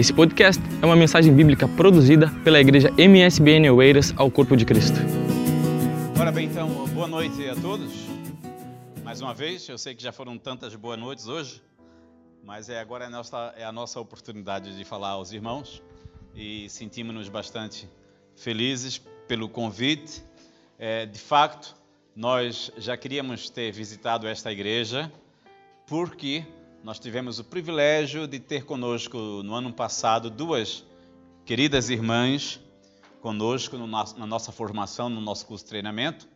Esse podcast é uma mensagem bíblica produzida pela igreja MSBN Oeiras ao Corpo de Cristo. Ora bem, então, boa noite a todos. Mais uma vez, eu sei que já foram tantas boas noites hoje, mas é agora é a nossa, é a nossa oportunidade de falar aos irmãos e sentimos-nos bastante felizes pelo convite. É, de facto, nós já queríamos ter visitado esta igreja porque nós tivemos o privilégio de ter conosco no ano passado duas queridas irmãs conosco no nosso, na nossa formação, no nosso curso de treinamento.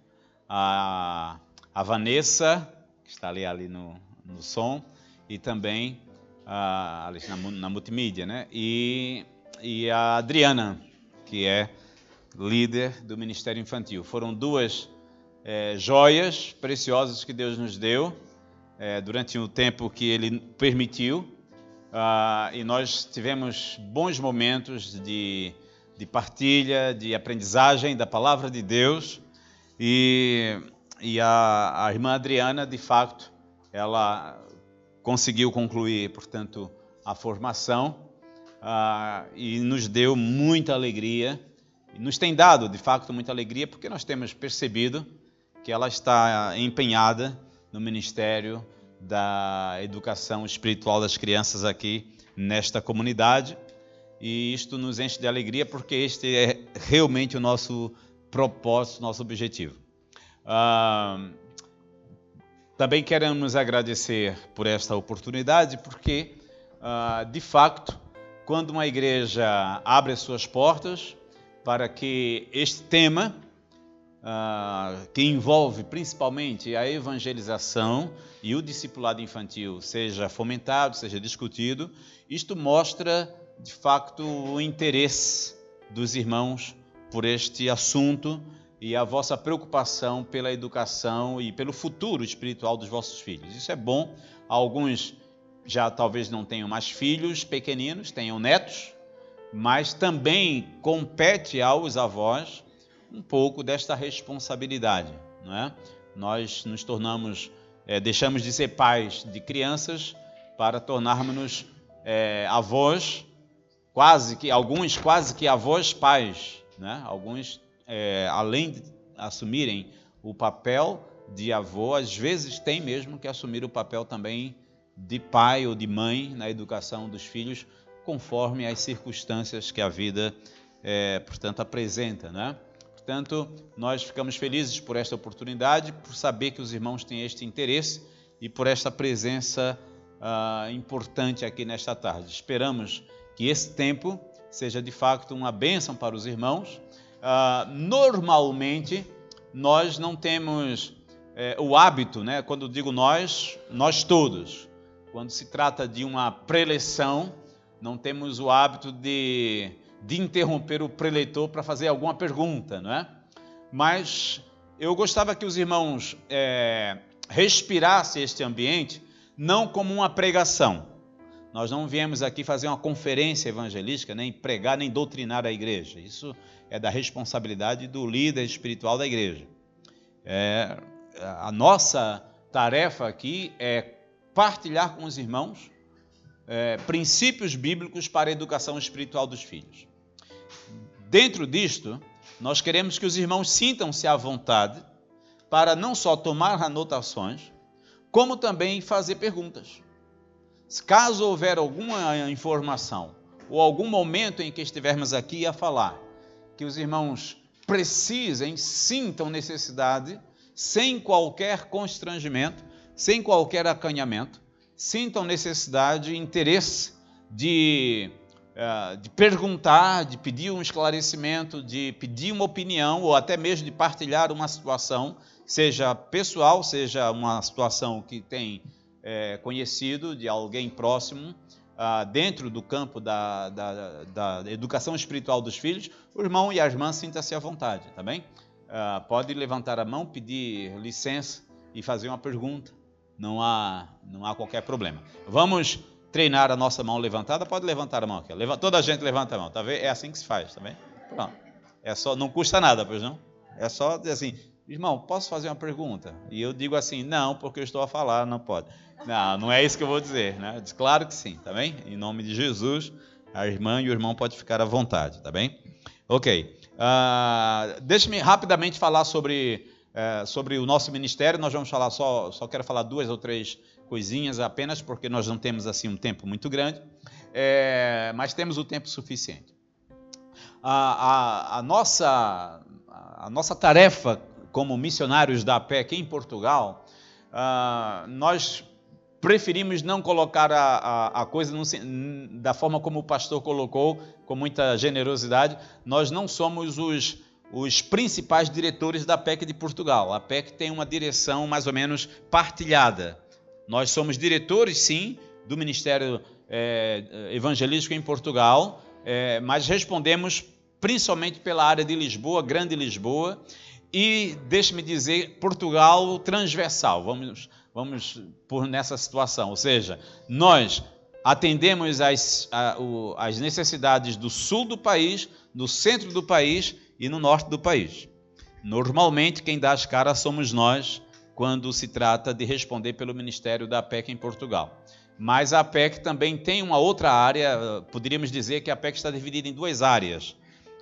A, a Vanessa, que está ali, ali no, no som, e também a, na, na multimídia, né? E, e a Adriana, que é líder do Ministério Infantil. Foram duas é, joias preciosas que Deus nos deu é, durante o tempo que Ele permitiu. Ah, e nós tivemos bons momentos de, de partilha, de aprendizagem da palavra de Deus. E, e a, a irmã Adriana, de fato, ela conseguiu concluir, portanto, a formação ah, e nos deu muita alegria. Nos tem dado, de fato, muita alegria, porque nós temos percebido que ela está empenhada no ministério da educação espiritual das crianças aqui nesta comunidade. E isto nos enche de alegria porque este é realmente o nosso propósito, nosso objetivo. Ah, também queremos agradecer por esta oportunidade, porque, ah, de fato, quando uma igreja abre as suas portas para que este tema uh, que envolve principalmente a evangelização e o discipulado infantil seja fomentado, seja discutido, isto mostra de facto o interesse dos irmãos por este assunto e a vossa preocupação pela educação e pelo futuro espiritual dos vossos filhos. Isso é bom. Alguns já talvez não tenham mais filhos pequeninos, tenham netos, mas também compete aos avós um pouco desta responsabilidade. Não é? Nós nos tornamos, é, deixamos de ser pais de crianças para tornarmos é, avós, quase que alguns quase que avós pais, né? Alguns é, além de assumirem o papel de avô, às vezes tem mesmo que assumir o papel também de pai ou de mãe na educação dos filhos, conforme as circunstâncias que a vida, é, portanto, apresenta, né? Portanto, nós ficamos felizes por esta oportunidade, por saber que os irmãos têm este interesse e por esta presença uh, importante aqui nesta tarde. Esperamos que esse tempo seja de fato uma bênção para os irmãos. Uh, normalmente, nós não temos eh, o hábito, né? quando digo nós, nós todos, quando se trata de uma preleção, não temos o hábito de de interromper o preleitor para fazer alguma pergunta, não é? Mas eu gostava que os irmãos é, respirassem este ambiente não como uma pregação. Nós não viemos aqui fazer uma conferência evangelística, nem pregar, nem doutrinar a igreja. Isso é da responsabilidade do líder espiritual da igreja. É, a nossa tarefa aqui é partilhar com os irmãos é, princípios bíblicos para a educação espiritual dos filhos. Dentro disto, nós queremos que os irmãos sintam-se à vontade para não só tomar anotações, como também fazer perguntas. Caso houver alguma informação ou algum momento em que estivermos aqui a falar, que os irmãos precisem, sintam necessidade, sem qualquer constrangimento, sem qualquer acanhamento, sintam necessidade, interesse de é, de perguntar, de pedir um esclarecimento, de pedir uma opinião ou até mesmo de partilhar uma situação, seja pessoal, seja uma situação que tem é, conhecido de alguém próximo, ah, dentro do campo da, da, da, educação espiritual dos filhos, o irmão e a irmã sinta-se à vontade, tá bem? Ah, pode levantar a mão, pedir licença e fazer uma pergunta, não há, não há qualquer problema. Vamos treinar a nossa mão levantada, pode levantar a mão aqui. Toda a gente levanta a mão, tá vendo? É assim que se faz, tá bem? Pronto. É só, não custa nada, pois não? É só dizer assim, irmão, posso fazer uma pergunta? E eu digo assim, não, porque eu estou a falar, não pode. Não, não é isso que eu vou dizer, né? Diz, claro que sim, tá bem? Em nome de Jesus, A irmã e o irmão pode ficar à vontade, tá bem? Ok. Uh, Deixe-me rapidamente falar sobre, uh, sobre o nosso ministério. Nós vamos falar só, só quero falar duas ou três coisinhas apenas, porque nós não temos assim um tempo muito grande, é, mas temos o tempo suficiente. A, a, a, nossa, a nossa tarefa como missionários da PEC em Portugal, uh, nós preferimos não colocar a, a, a coisa no, da forma como o pastor colocou, com muita generosidade. Nós não somos os, os principais diretores da PEC de Portugal. A PEC tem uma direção mais ou menos partilhada. Nós somos diretores, sim, do Ministério é, Evangelístico em Portugal, é, mas respondemos principalmente pela área de Lisboa, Grande Lisboa, e, deixe-me dizer, Portugal transversal. Vamos, vamos por nessa situação. Ou seja, nós atendemos o, as necessidades do sul do país, do centro do país e no norte do país. Normalmente, quem dá as caras somos nós quando se trata de responder pelo Ministério da PEC em Portugal. Mas a PEC também tem uma outra área, poderíamos dizer que a PEC está dividida em duas áreas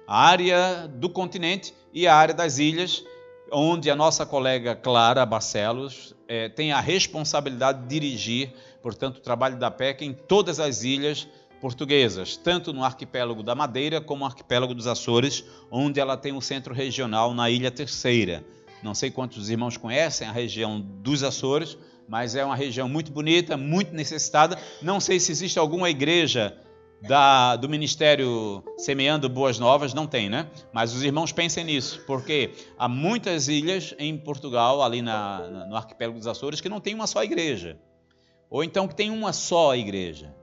a área do continente e a área das ilhas, onde a nossa colega Clara Barcelos é, tem a responsabilidade de dirigir, portanto, o trabalho da PEC em todas as ilhas portuguesas, tanto no arquipélago da Madeira como no arquipélago dos Açores, onde ela tem um centro regional na Ilha Terceira. Não sei quantos irmãos conhecem a região dos Açores, mas é uma região muito bonita, muito necessitada. Não sei se existe alguma igreja da, do ministério Semeando Boas Novas, não tem, né? Mas os irmãos pensem nisso, porque há muitas ilhas em Portugal, ali na, no arquipélago dos Açores, que não tem uma só igreja. Ou então que tem uma só igreja.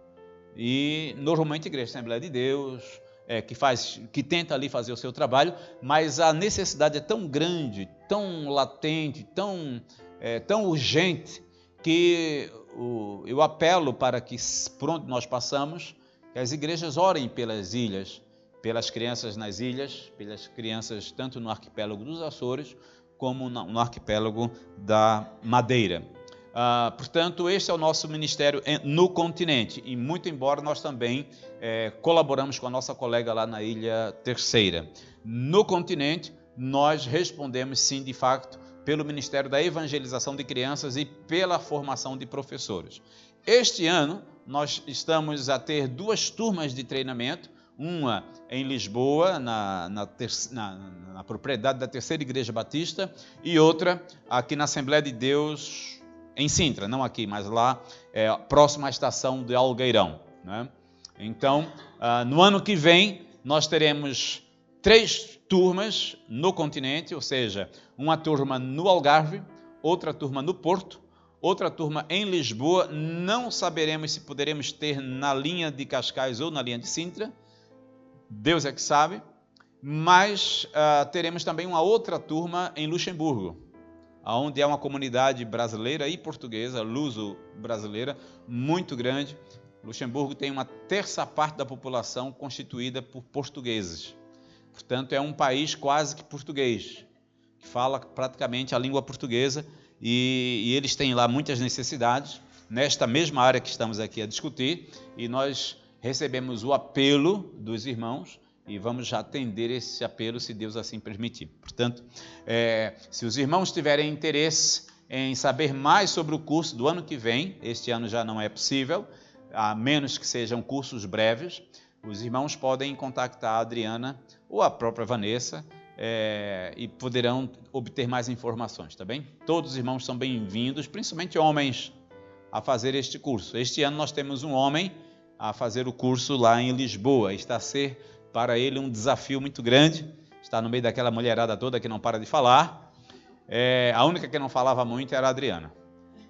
E normalmente igreja Assembleia de Deus, é, que, faz, que tenta ali fazer o seu trabalho, mas a necessidade é tão grande, tão latente, tão, é, tão urgente, que o, eu apelo para que, por onde nós passamos, que as igrejas orem pelas ilhas, pelas crianças nas ilhas, pelas crianças tanto no arquipélago dos Açores como no arquipélago da Madeira. Ah, portanto, este é o nosso ministério no continente, e muito embora nós também é, colaboramos com a nossa colega lá na Ilha Terceira. No continente, nós respondemos sim, de facto, pelo Ministério da Evangelização de Crianças e pela formação de professores. Este ano, nós estamos a ter duas turmas de treinamento, uma em Lisboa, na, na, na, na, propriedade da Terceira Igreja Batista, e outra aqui na Assembleia de Deus, em Sintra, não aqui, mas lá, é, próxima à estação de Algueirão. Né? Então, ah, no ano que vem, nós teremos três turmas no continente, ou seja, uma turma no Algarve, outra turma no Porto outra turma em Lisboa. Não saberemos se poderemos ter na linha de Cascais ou na linha de Sintra. Deus é que sabe. Mas uh, teremos também uma outra turma em Luxemburgo, onde é uma comunidade brasileira e portuguesa, luso-brasileira, muito grande. Luxemburgo tem uma terça parte da população constituída por portugueses. Portanto, é um país quase que português, que fala praticamente a língua portuguesa e, e eles têm lá muitas necessidades, nesta mesma área que estamos aqui a discutir, e nós recebemos o apelo dos irmãos e vamos atender esse apelo se Deus assim permitir. Portanto, é, se os irmãos tiverem interesse em saber mais sobre o curso do ano que vem, este ano já não é possível, a menos que sejam cursos breves, os irmãos podem contactar a Adriana ou a própria Vanessa é, e poderão obter mais informações, tá bem? Todos os irmãos são bem-vindos, principalmente homens, a fazer este curso. Este ano nós temos um homem a fazer o curso lá em Lisboa. Está a ser para ele um desafio muito grande. Está no meio daquela mulherada toda que não para de falar. É, a única que não falava muito era a Adriana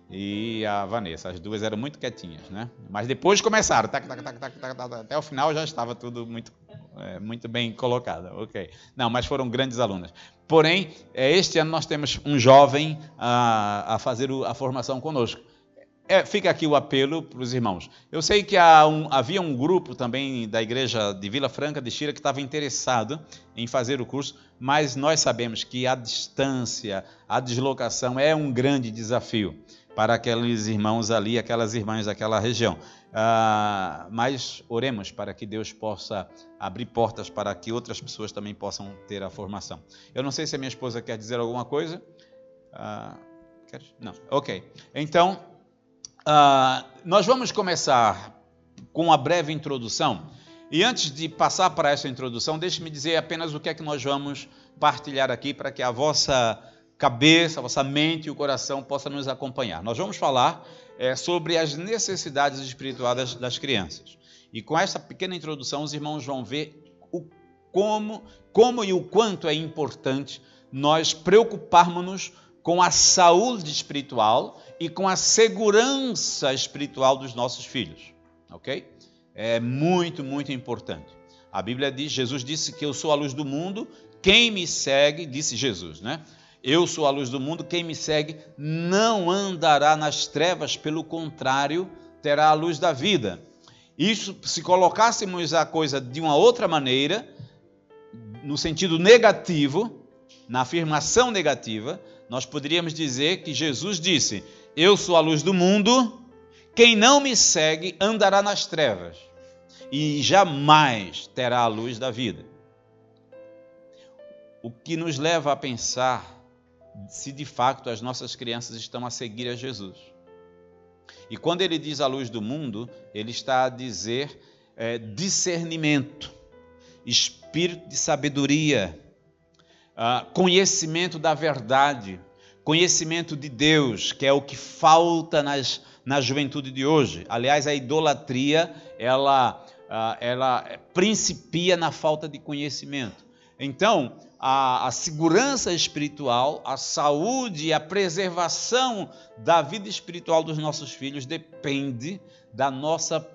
e a Vanessa. As duas eram muito quietinhas, né? Mas depois começaram, tac, tac, tac, tac, tac, tac, até o final já estava tudo muito, é, muito bem colocado, ok? Não, mas foram grandes alunas. Porém, é, este ano nós temos um jovem a, a fazer a formação conosco. É, fica aqui o apelo para os irmãos. Eu sei que um, havia um grupo também da igreja de Vila Franca de Xira que estava interessado em fazer o curso, mas nós sabemos que a distância, a deslocação é um grande desafio para aqueles irmãos ali, aquelas irmãs daquela região. Ah, mas oremos para que Deus possa abrir portas para que outras pessoas também possam ter a formação. Eu não sei se a minha esposa quer dizer alguma coisa. Ah, não, ok. Então, ah, nós vamos começar com uma breve introdução. E antes de passar para essa introdução, deixe-me dizer apenas o que é que nós vamos partilhar aqui para que a vossa cabeça, a vossa mente e o coração possam nos acompanhar. Nós vamos falar é, sobre as necessidades espirituais das, das, crianças. E com essa pequena introdução, os irmãos vão ver o, como, como e o quanto é importante nós preocuparmos-nos com a saúde espiritual e com a segurança espiritual dos nossos filhos. Ok? É muito, muito importante. A Bíblia diz, Jesus disse que eu sou a luz do mundo, quem me segue, disse Jesus, né? Eu sou a luz do mundo, quem me segue não andará nas trevas, pelo contrário, terá a luz da vida. Isso, se colocássemos a coisa de uma outra maneira, no sentido negativo, na afirmação negativa, nós poderíamos dizer que Jesus disse: Eu sou a luz do mundo, quem não me segue andará nas trevas e jamais terá a luz da vida. O que nos leva a pensar se de fato as nossas crianças estão a seguir a Jesus. E quando ele diz a luz do mundo, ele está a dizer é, discernimento, espírito de sabedoria, ah, conhecimento da verdade, conhecimento de Deus, que é o que falta nas, na juventude de hoje. Aliás, a idolatria, ela, ah, ela principia na falta de conhecimento. Então, a, a, segurança espiritual, a saúde e a preservação da vida espiritual dos nossos filhos depende da nossa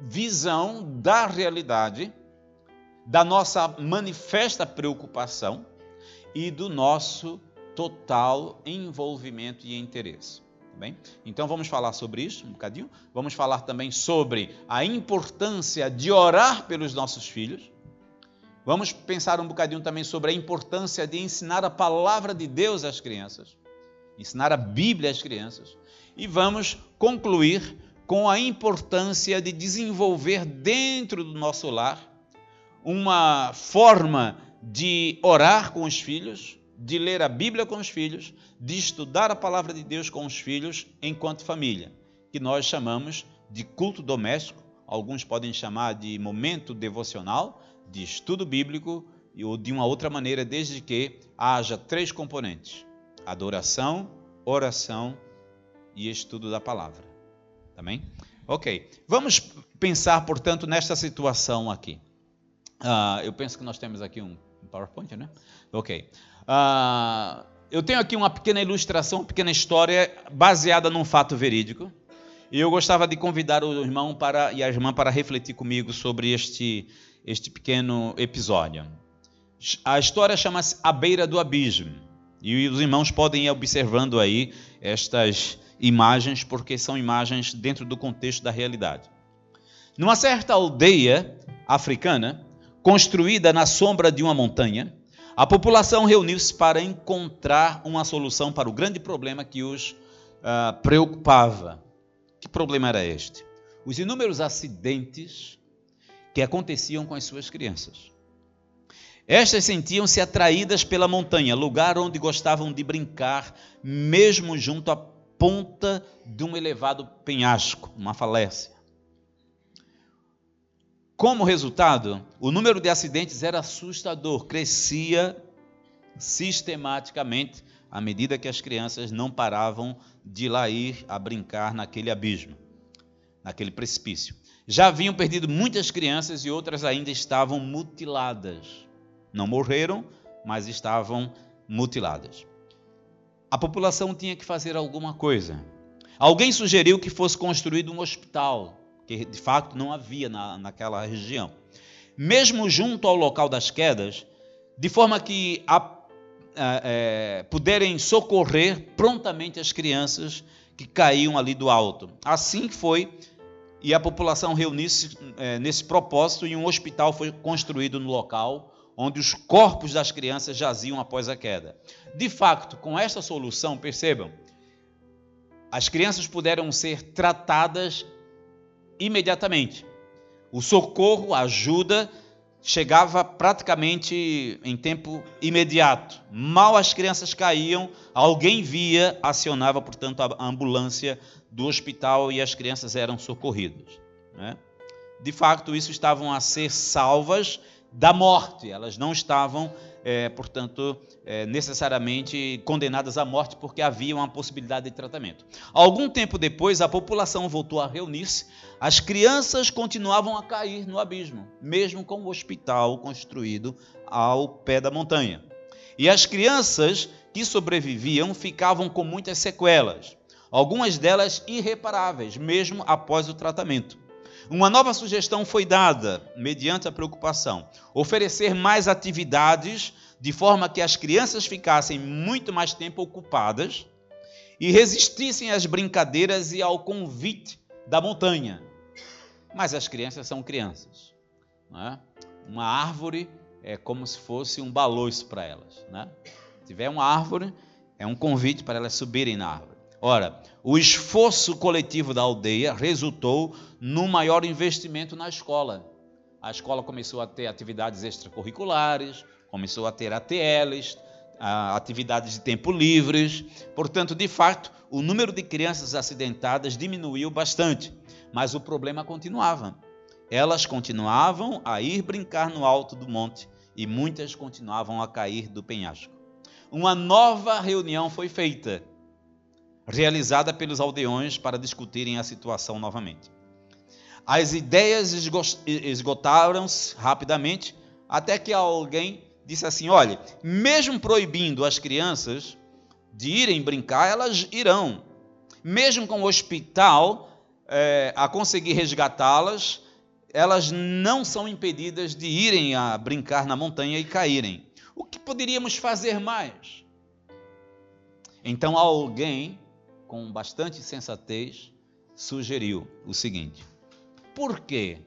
visão da realidade, da nossa manifesta preocupação e do nosso total envolvimento e interesse. Tá bem? Então vamos falar sobre isso um bocadinho. Vamos falar também sobre a importância de orar pelos nossos filhos Vamos pensar um bocadinho também sobre a importância de ensinar a palavra de Deus às crianças, ensinar a Bíblia às crianças. E vamos concluir com a importância de desenvolver dentro do nosso lar uma forma de orar com os filhos, de ler a Bíblia com os filhos, de estudar a palavra de Deus com os filhos enquanto família, que nós chamamos de culto doméstico, alguns podem chamar de momento devocional, de estudo bíblico ou de uma outra maneira, desde que haja três componentes: adoração, oração e estudo da palavra. Também? Ok. Vamos pensar, portanto, nesta situação aqui. Uh, eu penso que nós temos aqui um PowerPoint, né? Ok. Uh, eu tenho aqui uma pequena ilustração, uma pequena história baseada num fato verídico. E eu gostava de convidar o irmão para, e a irmã para refletir comigo sobre este, este pequeno episódio. A história chama-se A Beira do Abismo. E os irmãos podem ir observando aí estas imagens, porque são imagens dentro do contexto da realidade. Numa certa aldeia africana, construída na sombra de uma montanha, a população reuniu-se para encontrar uma solução para o grande problema que os uh, preocupava. Que problema era este? Os inúmeros acidentes que aconteciam com as suas crianças. Estas sentiam-se atraídas pela montanha, lugar onde gostavam de brincar, mesmo junto à ponta de um elevado penhasco, uma falécia. Como resultado, o número de acidentes era assustador, crescia sistematicamente à medida que as crianças não paravam de lá ir a brincar naquele abismo, naquele precipício. Já haviam perdido muitas crianças e outras ainda estavam mutiladas. Não morreram, mas estavam mutiladas. A população tinha que fazer alguma coisa. Alguém sugeriu que fosse construído um hospital, que de fato não havia na, naquela região. Mesmo junto ao local das quedas, de forma que a, é, puderem socorrer prontamente as crianças que caíam ali do alto. Assim foi e a população reuniu-se é, nesse propósito e um hospital foi construído no local onde os corpos das crianças jaziam após a queda. De fato, com esta solução, percebam, as crianças puderam ser tratadas imediatamente. O socorro, a ajuda, chegava praticamente em tempo imediato. Mal as crianças caíam, alguém via, acionava, portanto, a ambulância do hospital e as crianças eram socorridas. Né? De facto, isso estavam a ser salvas da morte, elas não estavam, é, portanto, é, necessariamente condenadas à morte porque havia uma possibilidade de tratamento. Algum tempo depois, a população voltou a reunir-se, as crianças continuavam a cair no abismo, mesmo com o hospital construído ao pé da montanha. E as crianças que sobreviviam ficavam com muitas sequelas, algumas delas irreparáveis, mesmo após o tratamento. Uma nova sugestão foi dada, mediante a preocupação: oferecer mais atividades de forma que as crianças ficassem muito mais tempo ocupadas e resistissem às brincadeiras e ao convite da montanha. Mas as crianças são crianças. É? Uma árvore é como se fosse um baloiço para elas. Né? Se tiver uma árvore, é um convite para elas subirem na árvore. Ora, o esforço coletivo da aldeia resultou no maior investimento na escola. A escola começou a ter atividades extracurriculares, começou a ter ATLs, atividades de tempo livres. Portanto, de fato, o número de crianças acidentadas diminuiu bastante, mas o problema continuava. Elas continuavam a ir brincar no alto do monte e muitas continuavam a cair do penhasco. Uma nova reunião foi feita realizada pelos aldeões para discutirem a situação novamente. As ideias esgotaram-se rapidamente, até que alguém disse assim: olha, mesmo proibindo as crianças de irem brincar, elas irão. Mesmo com o hospital é, a conseguir resgatá-las, elas não são impedidas de irem a brincar na montanha e caírem. O que poderíamos fazer mais? Então alguém com bastante sensatez, sugeriu o seguinte: por que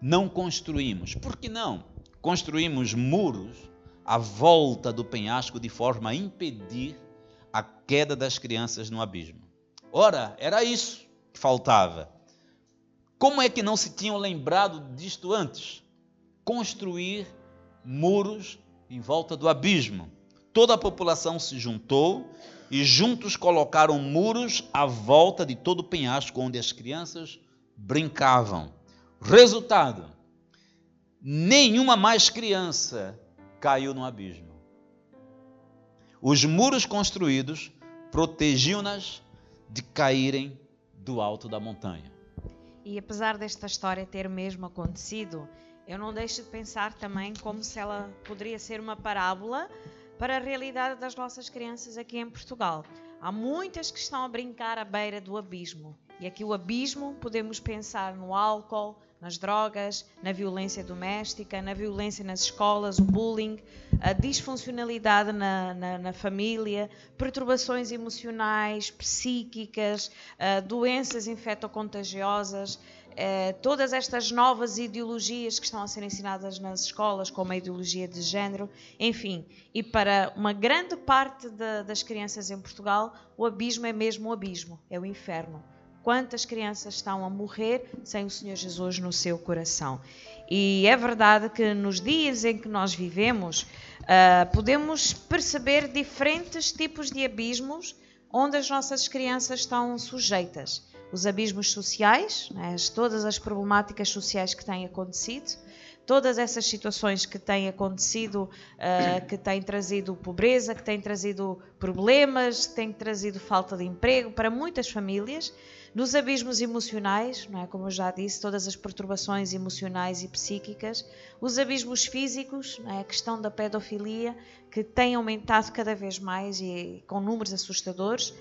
não construímos? Por que não construímos muros à volta do penhasco de forma a impedir a queda das crianças no abismo? Ora, era isso que faltava. Como é que não se tinham lembrado disto antes? Construir muros em volta do abismo. Toda a população se juntou e juntos colocaram muros à volta de todo o penhasco onde as crianças brincavam. Resultado: nenhuma mais criança caiu no abismo. Os muros construídos protegiam-nas de caírem do alto da montanha. E apesar desta história ter mesmo acontecido, eu não deixo de pensar também como se ela poderia ser uma parábola para a realidade das nossas crianças aqui em Portugal. Há muitas que estão a brincar à beira do abismo. E aqui o abismo podemos pensar no álcool, nas drogas, na violência doméstica, na violência nas escolas, o bullying, a disfuncionalidade na, na, na família, perturbações emocionais, psíquicas, uh, doenças infectocontagiosas, eh, todas estas novas ideologias que estão a ser ensinadas nas escolas, como a ideologia de género, enfim, e para uma grande parte de, das crianças em Portugal, o abismo é mesmo o abismo, é o inferno. Quantas crianças estão a morrer sem o Senhor Jesus no seu coração? E é verdade que nos dias em que nós vivemos, uh, podemos perceber diferentes tipos de abismos onde as nossas crianças estão sujeitas os abismos sociais, né, todas as problemáticas sociais que têm acontecido, todas essas situações que têm acontecido, uh, que têm trazido pobreza, que têm trazido problemas, que têm trazido falta de emprego para muitas famílias, nos abismos emocionais, não é? como eu já disse, todas as perturbações emocionais e psíquicas, os abismos físicos, é? a questão da pedofilia, que tem aumentado cada vez mais e com números assustadores,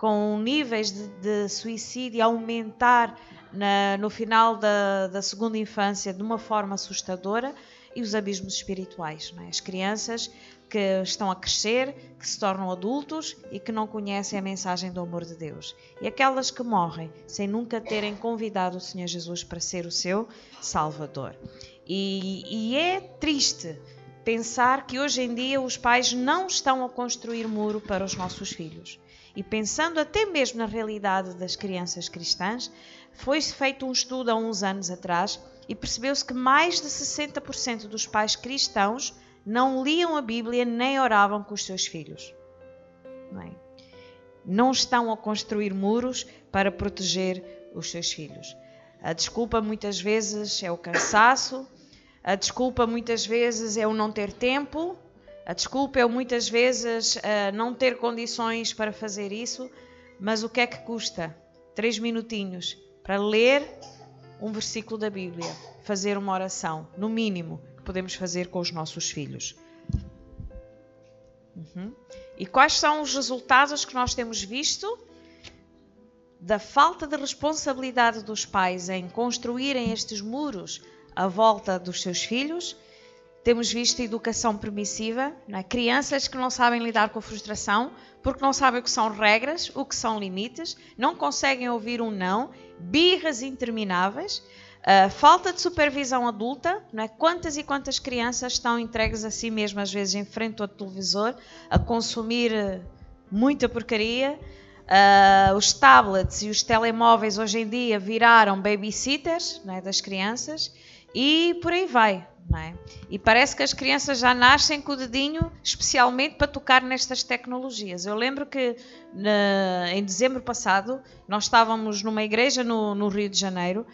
com níveis de, de suicídio a aumentar na, no final da, da, segunda infância de uma forma assustadora e os abismos espirituais. É? As crianças que estão a crescer, que se tornam adultos e que não conhecem a mensagem do amor de Deus. E aquelas que morrem sem nunca terem convidado o Senhor Jesus para ser o seu Salvador. E, e é triste pensar que hoje em dia os pais não estão a construir muro para os nossos filhos e pensando até mesmo na realidade das crianças cristãs, foi feito um estudo há uns anos atrás e percebeu-se que mais de 60% dos pais cristãos não liam a Bíblia nem oravam com os seus filhos. Não, é? não estão a construir muros para proteger os seus filhos. A desculpa muitas vezes é o cansaço, a desculpa muitas vezes é o não ter tempo, a desculpa é muitas vezes uh, não ter condições para fazer isso, mas o que é que custa? Três minutinhos para ler um versículo da Bíblia, fazer uma oração, no mínimo, que podemos fazer com os nossos filhos. Uhum. E quais são os resultados que nós temos visto da falta de responsabilidade dos pais em construírem estes muros à volta dos seus filhos? Temos visto educação permissiva, é? crianças que não sabem lidar com a frustração porque não sabem o que são regras, o que são limites, não conseguem ouvir um não, birras intermináveis. Uh, falta de supervisão adulta, é? quantas e quantas crianças estão entregues a si mesmas, às vezes em frente ao televisor, a consumir uh, muita porcaria. Uh, os tablets e os telemóveis hoje em dia viraram babysitters é? das crianças e por aí vai. É? E parece que as crianças já nascem com o dedinho especialmente para tocar nestas tecnologias. Eu lembro que na, em dezembro passado nós estávamos numa igreja no, no Rio de Janeiro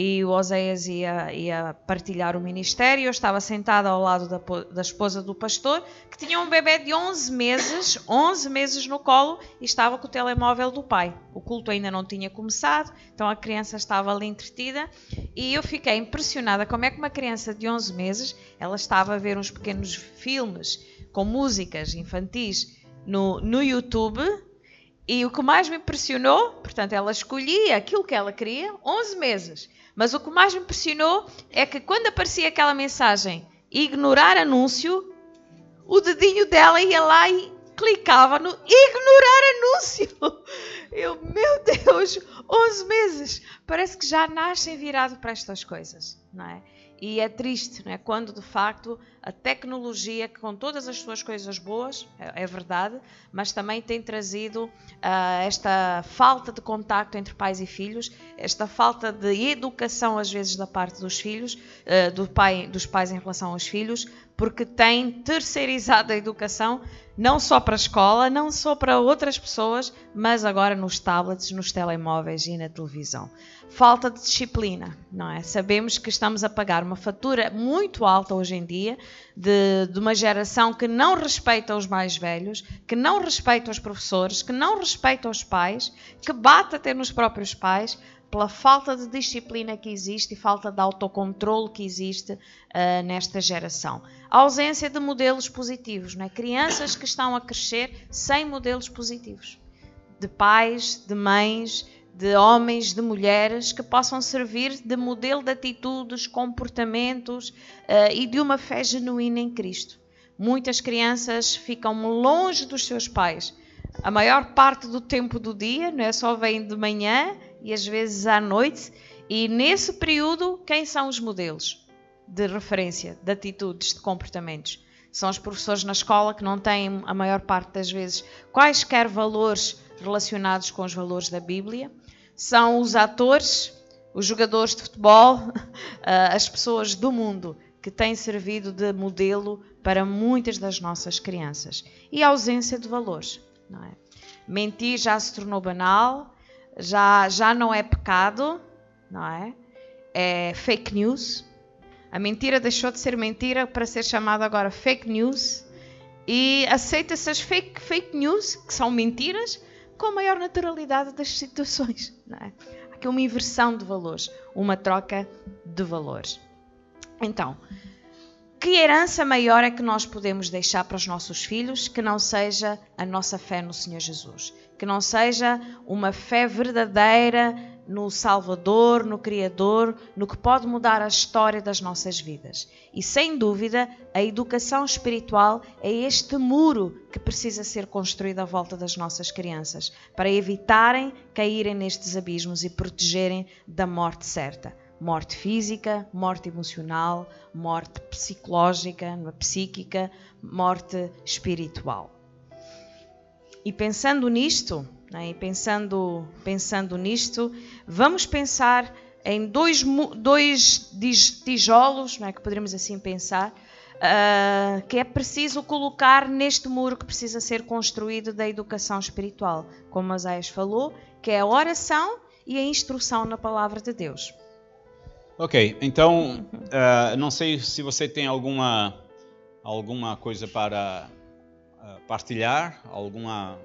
e o Oséias ia, ia partilhar o ministério. Eu estava sentada ao lado da, da, esposa do pastor, que tinha um bebê de 11 meses, 11 meses no colo, e estava com o telemóvel do pai. O culto ainda não tinha começado, então a criança estava ali entretida, e eu fiquei impressionada como é que uma criança de 11 meses, ela estava a ver uns pequenos filmes com músicas infantis no, no YouTube, e o que mais me impressionou, portanto, ela escolhia aquilo que ela queria, 11 meses. Mas o que mais me impressionou é que quando aparecia aquela mensagem ignorar anúncio, o dedinho dela ia lá e clicava no ignorar anúncio. Eu, meu Deus, 11 meses. Parece que já nascem virado para estas coisas, não é? E é triste, não é? Quando de facto a tecnologia, com todas as suas coisas boas, é, é verdade, mas também tem trazido uh, esta falta de contacto entre pais e filhos, esta falta de educação às vezes da parte dos filhos, uh, do pai, dos pais em relação aos filhos, porque tem terceirizado a educação não só para a escola, não só para outras pessoas, mas agora nos tablets, nos telemóveis e na televisão. Falta de disciplina, não é? Sabemos que estamos a pagar uma fatura muito alta hoje em dia de, de uma geração que não respeita os mais velhos, que não respeita os professores, que não respeita os pais, que bate até nos próprios pais, pela falta de disciplina que existe e falta de autocontrole que existe uh, nesta geração. A ausência de modelos positivos, é? crianças que estão a crescer sem modelos positivos, de pais, de mães, de homens, de mulheres que possam servir de modelo de atitudes, comportamentos uh, e de uma fé genuína em Cristo. Muitas crianças ficam longe dos seus pais. A maior parte do tempo do dia, não é só vêm de manhã e às vezes à noite. E nesse período, quem são os modelos de referência, de atitudes, de comportamentos? São os professores na escola que não têm, a maior parte das vezes, quaisquer valores relacionados com os valores da Bíblia. São os atores, os jogadores de futebol, as pessoas do mundo que têm servido de modelo para muitas das nossas crianças. E a ausência de valores. Não é? Mentir já se tornou banal, já, já não é pecado, não é? É fake news. A mentira deixou de ser mentira para ser chamada agora fake news. E aceita-se as fake, fake news, que são mentiras, com a maior naturalidade das situações. Não é? Aqui uma inversão de valores, uma troca de valores. Então, que herança maior é que nós podemos deixar para os nossos filhos que não seja a nossa fé no Senhor Jesus? Que não seja uma fé verdadeira no Salvador, no Criador, no que pode mudar a história das nossas vidas. E sem dúvida, a educação espiritual é este muro que precisa ser construído à volta das nossas crianças, para evitarem caírem nestes abismos e protegerem da morte certa. Morte física, morte emocional, morte psicológica, psíquica, morte espiritual. E pensando nisto, né, e pensando, pensando nisto, vamos pensar em dois, dois tijolos, não é que poderíamos assim pensar, uh, que é preciso colocar neste muro que precisa ser construído da educação espiritual, como Asaías falou, que é a oração e a instrução na palavra de Deus. Ok, então uh, não sei se você tem alguma alguma coisa para partilhar, alguma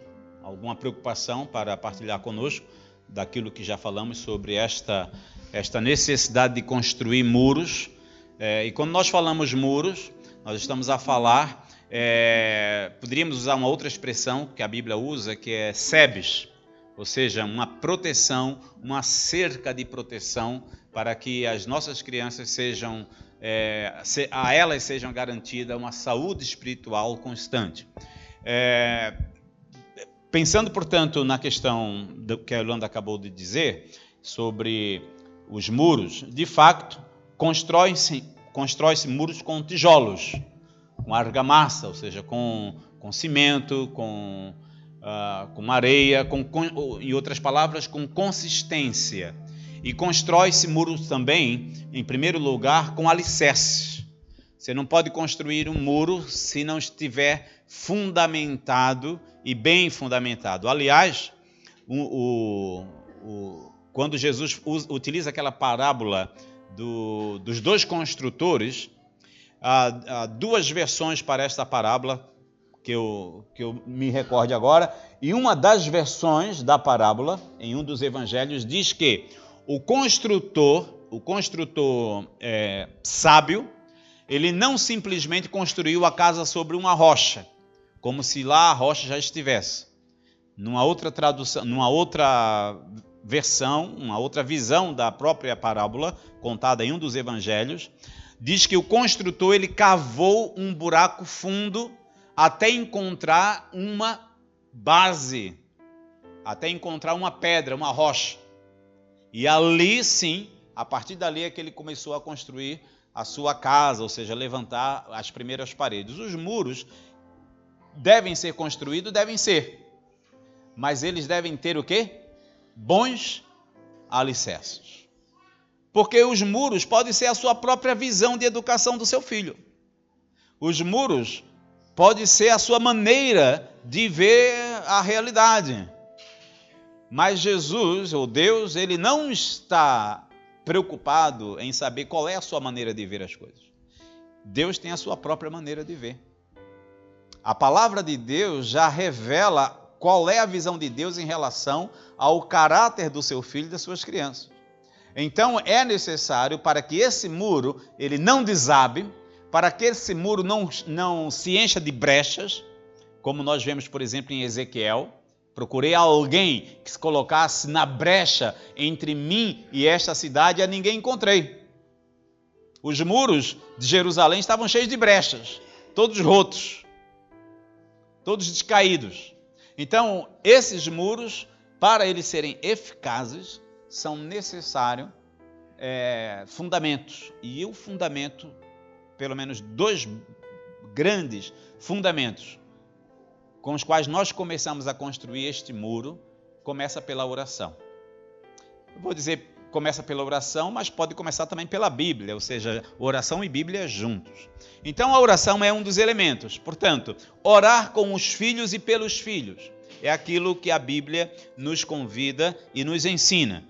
alguma preocupação para partilhar conosco daquilo que já falamos sobre esta esta necessidade de construir muros. É, e quando nós falamos muros, nós estamos a falar, é, poderíamos usar uma outra expressão que a Bíblia usa, que é sebes, ou seja, uma proteção, uma cerca de proteção para que as nossas crianças sejam, é, a elas sejam garantida uma saúde espiritual constante. É, pensando, portanto, na questão do que a Yolanda acabou de dizer sobre os muros, de fato, constrói-se muros com tijolos, com argamassa, ou seja, com, com cimento, com, uh, com areia, com, com, em outras palavras, com consistência. E constrói-se muros também, em primeiro lugar, com alicerces. Você não pode construir um muro se não estiver fundamentado e bem fundamentado. Aliás, o, o, o, quando Jesus utiliza aquela parábola do, dos dois construtores, há, há, duas versões para esta parábola que eu, que eu me recorde agora, e uma das versões da parábola, em um dos evangelhos, diz que o construtor, o construtor é, sábio, ele não simplesmente construiu a casa sobre uma rocha, como se lá a rocha já estivesse. Numa outra tradução, numa outra versão, uma outra visão da própria parábola, contada em um dos evangelhos, diz que o construtor ele cavou um buraco fundo até encontrar uma base, até encontrar uma pedra, uma rocha. E ali sim, a partir dali é que ele começou a construir a sua casa, ou seja, levantar as primeiras paredes. Os muros devem ser construídos, devem ser. Mas eles devem ter o quê? bons alicerces. Porque os muros podem ser a sua própria visão de educação do seu filho. Os muros podem ser a sua maneira de ver a realidade. Mas Jesus, ou Deus, ele não está preocupado em saber qual é a sua maneira de ver as coisas. Deus tem a sua própria maneira de ver. A palavra de Deus já revela qual é a visão de Deus em relação ao caráter do seu filho e das suas crianças. Então é necessário para que esse muro ele não desabe, para que esse muro não, não se encha de brechas, como nós vemos, por exemplo, em Ezequiel. Procurei alguém que se colocasse na brecha entre mim e esta cidade, e a ninguém encontrei. Os muros de Jerusalém estavam cheios de brechas, todos rotos, todos descaídos. Então, esses muros, para eles serem eficazes, são necessários é, fundamentos. E o fundamento, pelo menos dois grandes fundamentos, com os quais nós começamos a construir este muro, começa pela oração. Eu vou dizer começa pela oração, mas pode começar também pela Bíblia, ou seja, oração e Bíblia juntos. Então a oração é um dos elementos. Portanto, orar com os filhos e pelos filhos é aquilo que a Bíblia nos convida e nos ensina.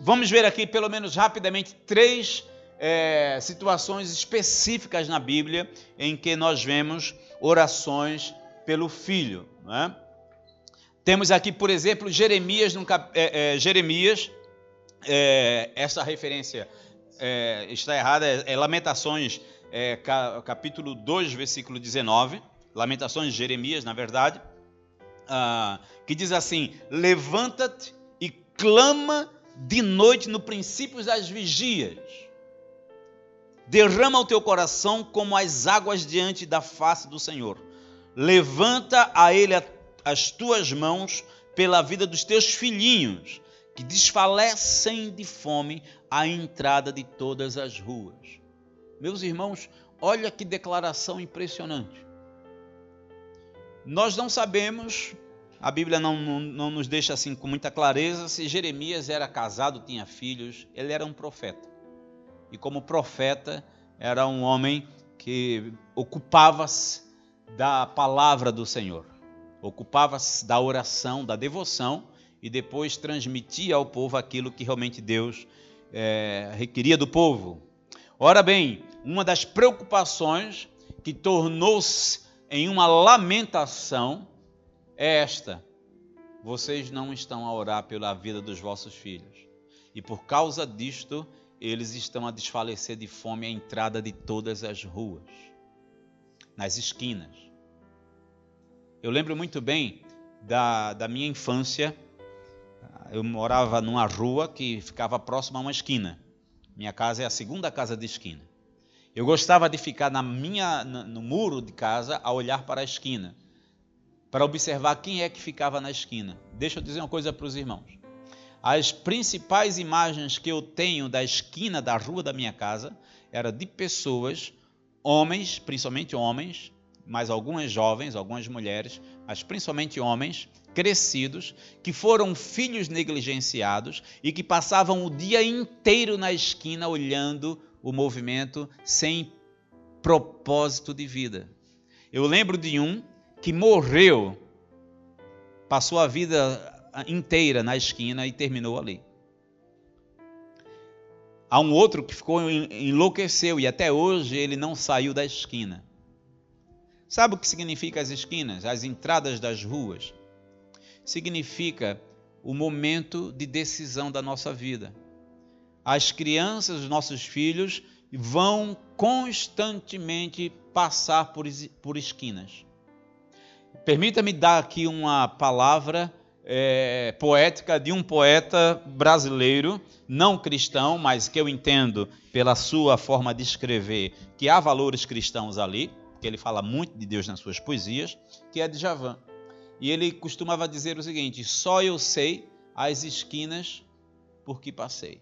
Vamos ver aqui, pelo menos rapidamente, três é, situações específicas na Bíblia em que nós vemos orações pelo filho. É? Temos aqui, por exemplo, Jeremias, no, é, é, Jeremias é, essa referência é, está errada, é, é Lamentações, é, capítulo 2, versículo 19, Lamentações de Jeremias, na verdade, ah, que diz assim: Levanta-te e clama de noite no princípio das vigias. Derrama o teu coração como as águas diante da face do Senhor. Levanta a Ele as tuas mãos pela vida dos teus filhinhos, que desfalecem de fome à entrada de todas as ruas. Meus irmãos, olha que declaração impressionante. Nós não sabemos a Bíblia não, não, não nos deixa assim com muita clareza se Jeremias era casado, tinha filhos, ele era um profeta. E como profeta, era um homem que ocupava-se da palavra do Senhor, ocupava-se da oração, da devoção e depois transmitia ao povo aquilo que realmente Deus é, requeria do povo. Ora bem, uma das preocupações que tornou-se em uma lamentação é esta: vocês não estão a orar pela vida dos vossos filhos. E por causa disto, eles estão a desfalecer de fome à entrada de todas as ruas, nas esquinas. Eu lembro muito bem da, da minha infância. Eu morava numa rua que ficava próxima a uma esquina. Minha casa é a segunda casa de esquina. Eu gostava de ficar na minha, no muro de casa a olhar para a esquina para observar quem é que ficava na esquina. Deixa eu dizer uma coisa para os irmãos. As principais imagens que eu tenho da esquina da rua da minha casa era de pessoas, homens, principalmente homens, mas algumas jovens, algumas mulheres, mas principalmente homens crescidos, que foram filhos negligenciados e que passavam o dia inteiro na esquina olhando o movimento sem propósito de vida. Eu lembro de um que morreu, passou a vida inteira na esquina e terminou ali. Há um outro que ficou enlouqueceu e até hoje ele não saiu da esquina. Sabe o que significa as esquinas, as entradas das ruas? Significa o momento de decisão da nossa vida. As crianças, os nossos filhos, vão constantemente passar por, por esquinas. Permita-me dar aqui uma palavra é, poética de um poeta brasileiro, não cristão, mas que eu entendo pela sua forma de escrever que há valores cristãos ali, porque ele fala muito de Deus nas suas poesias, que é de Javan. E ele costumava dizer o seguinte: só eu sei as esquinas por que passei.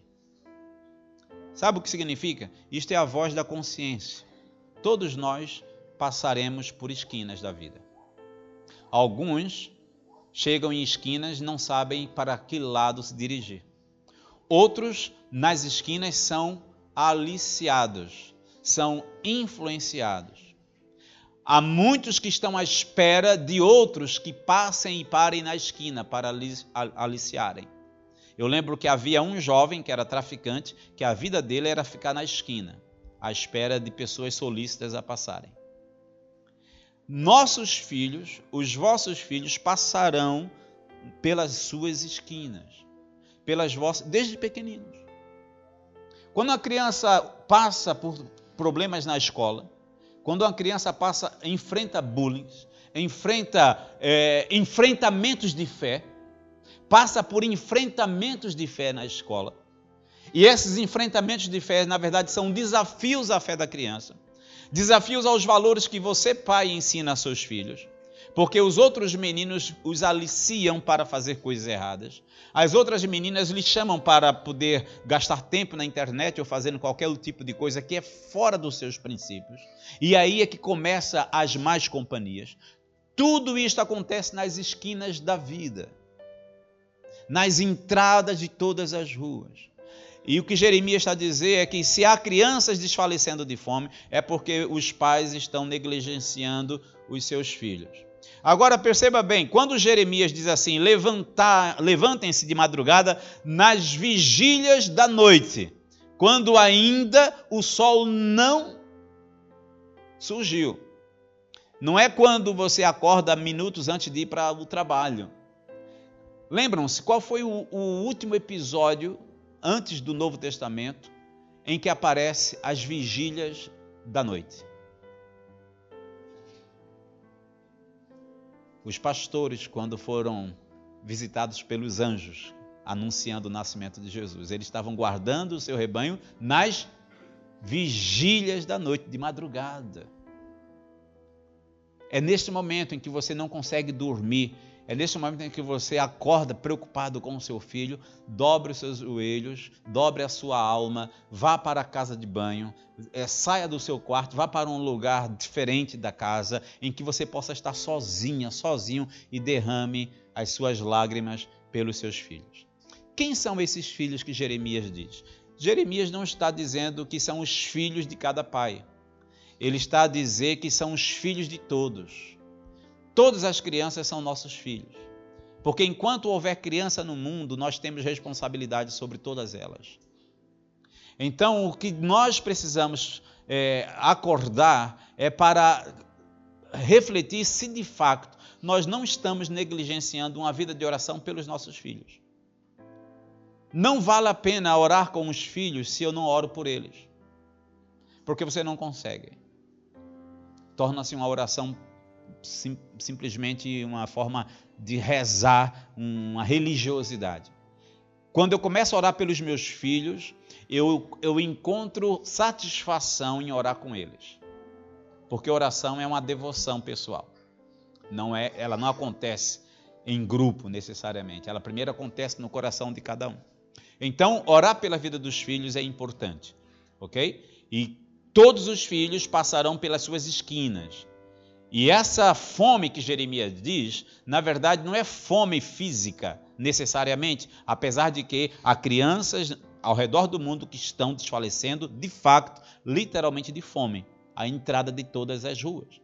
Sabe o que significa? Isto é a voz da consciência. Todos nós passaremos por esquinas da vida. Alguns chegam em esquinas e não sabem para que lado se dirigir. Outros, nas esquinas, são aliciados, são influenciados. Há muitos que estão à espera de outros que passem e parem na esquina para aliciarem. Eu lembro que havia um jovem que era traficante, que a vida dele era ficar na esquina, à espera de pessoas solícitas a passarem nossos filhos, os vossos filhos passarão pelas suas esquinas, pelas vossas, desde pequeninos. Quando a criança passa por problemas na escola, quando a criança passa, enfrenta bullying, enfrenta é, enfrentamentos de fé, passa por enfrentamentos de fé na escola. E esses enfrentamentos de fé, na verdade, são desafios à fé da criança desafios aos valores que você, pai, ensina a seus filhos. Porque os outros meninos os aliciam para fazer coisas erradas. As outras meninas lhe chamam para poder gastar tempo na internet ou fazendo qualquer tipo de coisa que é fora dos seus princípios. E aí é que começa as más companhias. Tudo isto acontece nas esquinas da vida, nas entradas de todas as ruas. E o que Jeremias está a dizer é que se há crianças desfalecendo de fome, é porque os pais estão negligenciando os seus filhos. Agora perceba bem, quando Jeremias diz assim: levantem-se de madrugada nas vigílias da noite, quando ainda o sol não surgiu. Não é quando você acorda minutos antes de ir para o trabalho. Lembram-se qual foi o, o último episódio antes do Novo Testamento, em que aparece as vigílias da noite. Os pastores, quando foram visitados pelos anjos, anunciando o nascimento de Jesus, eles estavam guardando o seu rebanho nas vigílias da noite, de madrugada. É neste momento em que você não consegue dormir é nesse momento em que você acorda preocupado com o seu filho, dobre os seus joelhos, dobre a sua alma, vá para a casa de banho, é, saia do seu quarto, vá para um lugar diferente da casa, em que você possa estar sozinha, sozinho e derrame as suas lágrimas pelos seus filhos. Quem são esses filhos que Jeremias diz? Jeremias não está dizendo que são os filhos de cada pai. Ele está a dizer que são os filhos de todos. Todas as crianças são nossos filhos. Porque enquanto houver criança no mundo, nós temos responsabilidade sobre todas elas. Então, o que nós precisamos é, acordar é para refletir se de fato nós não estamos negligenciando uma vida de oração pelos nossos filhos. Não vale a pena orar com os filhos se eu não oro por eles, porque você não consegue. Torna-se uma oração sim, simplesmente uma forma de rezar, uma religiosidade. Quando eu começo a orar pelos meus filhos, eu, eu encontro satisfação em orar com eles. Porque oração é uma devoção pessoal. Não é, ela não acontece em grupo necessariamente. Ela primeiro acontece no coração de cada um. Então, orar pela vida dos filhos é importante, ok? E todos os filhos passarão pelas suas esquinas. E essa fome que Jeremias diz, na verdade, não é fome física necessariamente, apesar de que há crianças ao redor do mundo que estão desfalecendo, de fato, literalmente de fome, à entrada de todas as ruas.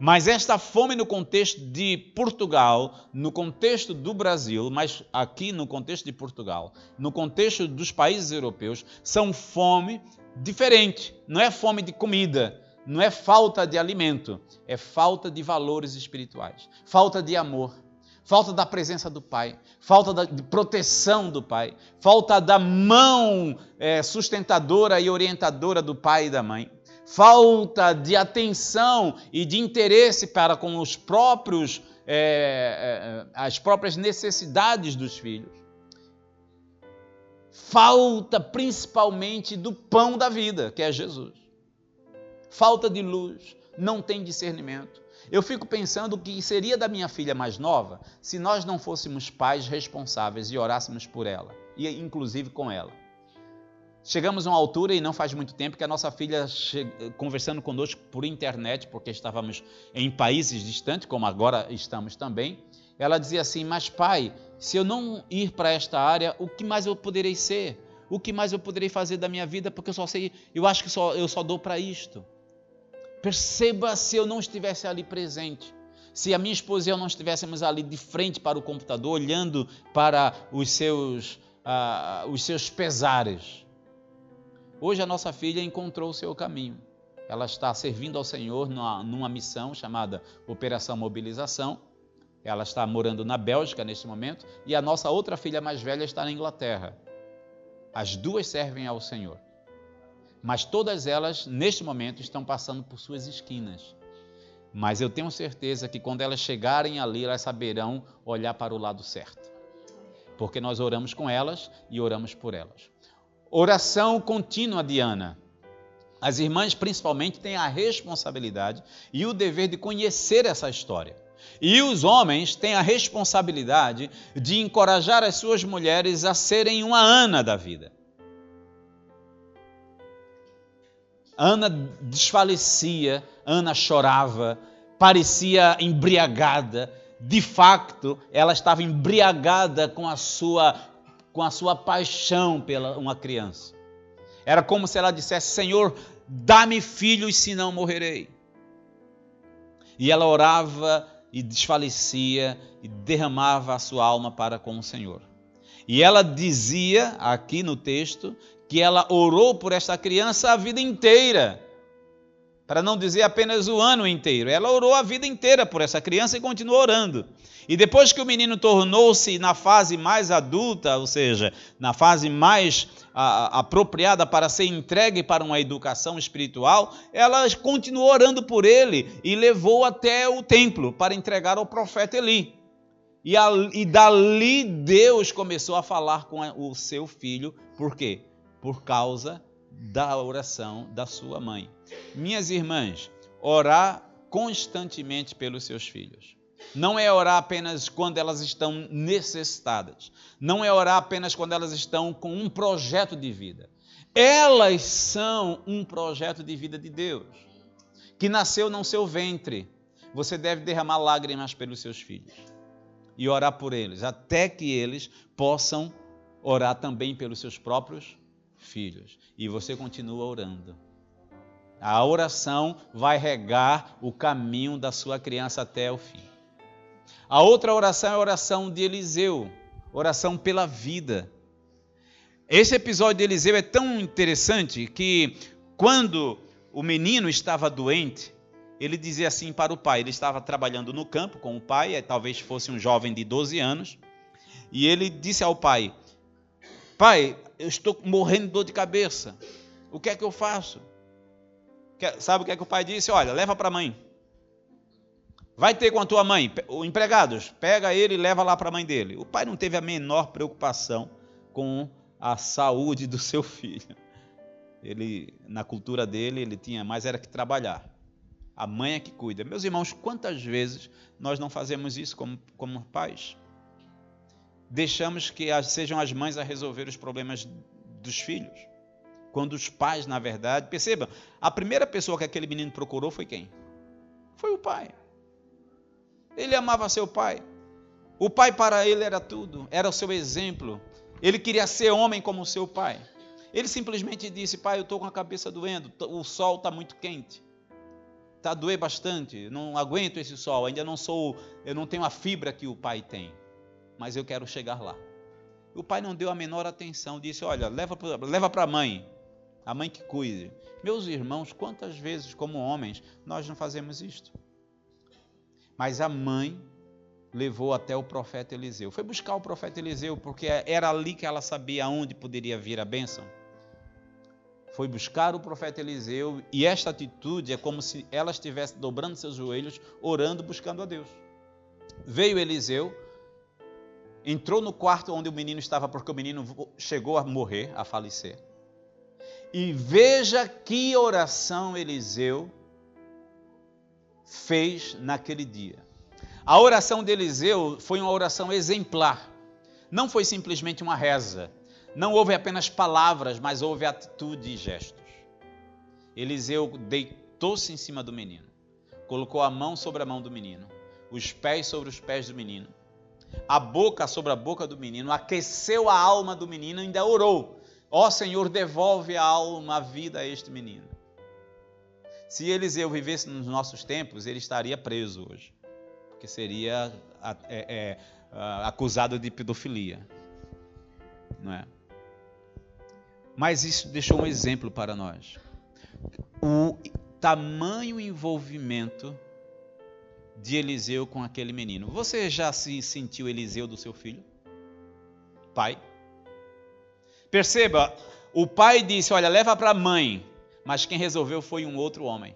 Mas esta fome no contexto de Portugal, no contexto do Brasil, mas aqui no contexto de Portugal, no contexto dos países europeus, são fome diferente. Não é fome de comida, não é falta de alimento, é falta de valores espirituais, falta de amor, falta da presença do Pai, falta de proteção do Pai, falta da mão é, sustentadora e orientadora do Pai e da Mãe falta de atenção e de interesse para com os próprios, é, é, as próprias necessidades dos filhos. Falta principalmente do pão da vida, que é Jesus. Falta de luz, não tem discernimento. Eu fico pensando o que seria da minha filha mais nova se nós não fôssemos pais responsáveis e orássemos por ela, e inclusive com ela. Chegamos a uma altura, e não faz muito tempo, que a nossa filha, conversando conosco por internet, porque estávamos em países distantes, como agora estamos também, ela dizia assim: Mas pai, se eu não ir para esta área, o que mais eu poderei ser? O que mais eu poderei fazer da minha vida? Porque eu só sei, eu acho que só, eu só dou para isto. Perceba se eu não estivesse ali presente. Se a minha esposa e eu não estivéssemos ali de frente para o computador, olhando para os seus, uh, os seus pesares Hoje a nossa filha encontrou o seu caminho. Ela está servindo ao Senhor numa, numa missão chamada Operação Mobilização. Ela está morando na Bélgica neste momento e a nossa outra filha mais velha está na Inglaterra. As duas servem ao Senhor. Mas todas elas, neste momento, estão passando por suas esquinas. Mas eu tenho certeza que quando elas chegarem ali, elas saberão olhar para o lado certo. Porque nós oramos com elas e oramos por elas. Oração contínua de Ana. As irmãs, principalmente, têm a responsabilidade e o dever de conhecer essa história. E os homens têm a responsabilidade de encorajar as suas mulheres a serem uma Ana da vida. Ana desfalecia, Ana chorava, parecia embriagada. De fato, ela estava embriagada com a sua com a sua paixão pela uma criança. Era como se ela dissesse: Senhor, dá-me filhos, senão morrerei. E ela orava e desfalecia e derramava a sua alma para com o Senhor. E ela dizia aqui no texto que ela orou por esta criança a vida inteira. Para não dizer apenas o ano inteiro. Ela orou a vida inteira por essa criança e continuou orando. E depois que o menino tornou-se na fase mais adulta, ou seja, na fase mais a, apropriada para ser entregue para uma educação espiritual, ela continuou orando por ele e levou até o templo para entregar ao profeta Eli. E, a, e dali Deus começou a falar com o seu filho, por quê? Por causa da oração da sua mãe. Minhas irmãs, orar constantemente pelos seus filhos. Não é orar apenas quando elas estão necessitadas. Não é orar apenas quando elas estão com um projeto de vida. Elas são um projeto de vida de Deus, que nasceu no seu ventre. Você deve derramar lágrimas pelos seus filhos. e orar por eles, até que eles possam orar também pelos seus próprios filhos. E você continua orando. A oração vai regar o caminho da sua criança até o fim. A outra oração é a oração de Eliseu, oração pela vida. Esse episódio de Eliseu é tão interessante que quando o menino estava doente, ele dizia assim para o pai: ele estava trabalhando no campo com o pai, talvez fosse um jovem de 12 anos, e ele disse ao pai: Pai, eu estou morrendo de dor de cabeça, o que é que eu faço? Sabe o que é que o pai disse? Olha, leva para a mãe. Vai ter com a tua mãe, empregados, pega ele e leva lá para a mãe dele. O pai não teve a menor preocupação com a saúde do seu filho. Ele, na cultura dele, ele tinha mais era que trabalhar. A mãe é que cuida. Meus irmãos, quantas vezes nós não fazemos isso como, como pais? Deixamos que sejam as mães a resolver os problemas dos filhos. Quando os pais, na verdade, perceba, a primeira pessoa que aquele menino procurou foi quem? Foi o pai. Ele amava seu pai. O pai para ele era tudo, era o seu exemplo. Ele queria ser homem como o seu pai. Ele simplesmente disse: Pai, eu estou com a cabeça doendo, o sol está muito quente. Está a doer bastante, não aguento esse sol, ainda não sou, eu não tenho a fibra que o pai tem, mas eu quero chegar lá. O pai não deu a menor atenção, disse: Olha, leva para a mãe, a mãe que cuide. Meus irmãos, quantas vezes, como homens, nós não fazemos isto? Mas a mãe levou até o profeta Eliseu. Foi buscar o profeta Eliseu, porque era ali que ela sabia aonde poderia vir a bênção. Foi buscar o profeta Eliseu e esta atitude é como se ela estivesse dobrando seus joelhos, orando, buscando a Deus. Veio Eliseu, entrou no quarto onde o menino estava, porque o menino chegou a morrer, a falecer. E veja que oração Eliseu fez naquele dia. A oração de Eliseu foi uma oração exemplar. Não foi simplesmente uma reza. Não houve apenas palavras, mas houve atitude e gestos. Eliseu deitou-se em cima do menino, colocou a mão sobre a mão do menino, os pés sobre os pés do menino, a boca sobre a boca do menino, aqueceu a alma do menino e ainda orou: Ó oh, Senhor, devolve a alma, a vida a este menino. Se Eliseu vivesse nos nossos tempos, ele estaria preso hoje que seria é, é, acusado de pedofilia. Não é? Mas isso deixou um exemplo para nós. O tamanho envolvimento de Eliseu com aquele menino. Você já se sentiu Eliseu do seu filho? Pai? Perceba, o pai disse: Olha, leva para a mãe. Mas quem resolveu foi um outro homem.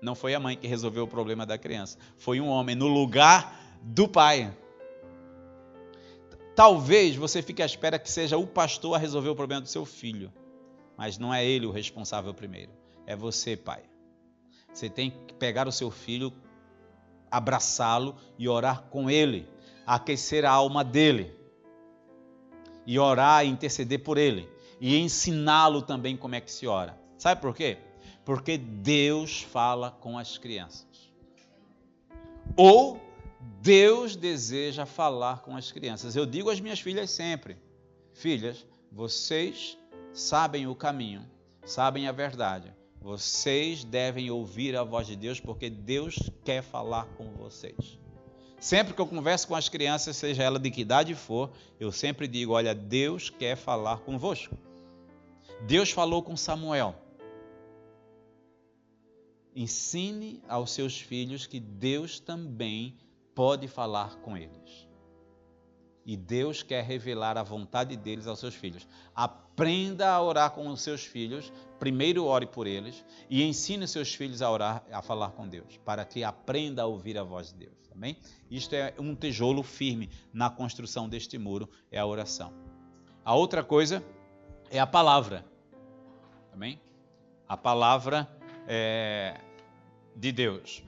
Não foi a mãe que resolveu o problema da criança, foi um homem no lugar do pai. Talvez você fique à espera que seja o pastor a resolver o problema do seu filho, mas não é ele o responsável primeiro, é você, pai. Você tem que pegar o seu filho, abraçá-lo e orar com ele, aquecer a alma dele, e orar e interceder por ele, e ensiná-lo também como é que se ora. Sabe por quê? Porque Deus fala com as crianças. Ou Deus deseja falar com as crianças. Eu digo às minhas filhas sempre: Filhas, vocês sabem o caminho, sabem a verdade. Vocês devem ouvir a voz de Deus porque Deus quer falar com vocês. Sempre que eu converso com as crianças, seja ela de que idade for, eu sempre digo: Olha, Deus quer falar convosco. Deus falou com Samuel. Ensine aos seus filhos que Deus também pode falar com eles. E Deus quer revelar a vontade deles aos seus filhos. Aprenda a orar com os seus filhos, primeiro ore por eles e ensine os seus filhos a orar, a falar com Deus, para que aprenda a ouvir a voz de Deus, também? Isto é um tijolo firme na construção deste muro, é a oração. A outra coisa é a palavra. Também? A palavra é, de Deus.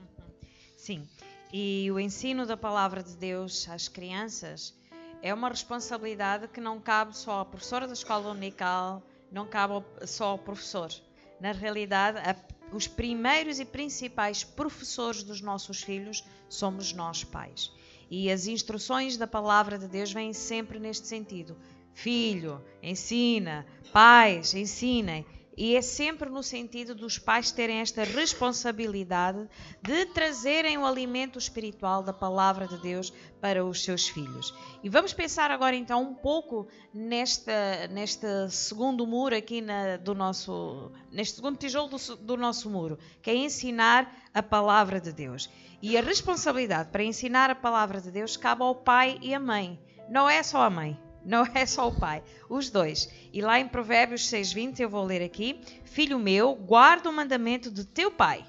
Sim, e o ensino da palavra de Deus às crianças é uma responsabilidade que não cabe só ao professor da escola dominical, não cabe só ao professor. Na realidade, a, os primeiros e principais professores dos nossos filhos somos nós pais. E as instruções da palavra de Deus vêm sempre neste sentido. Filho, ensina. Pais, ensinem. E é sempre no sentido dos pais terem esta responsabilidade de trazerem o alimento espiritual da palavra de Deus para os seus filhos. E vamos pensar agora então um pouco nesta, neste segundo muro aqui na, do nosso, neste segundo tijolo do, do nosso muro, que é ensinar a palavra de Deus. E a responsabilidade para ensinar a palavra de Deus cabe ao pai e à mãe. Não é só a mãe, não é só o pai, os dois. E lá em Provérbios 6:20 eu vou ler aqui: Filho meu, guarda o mandamento do teu pai.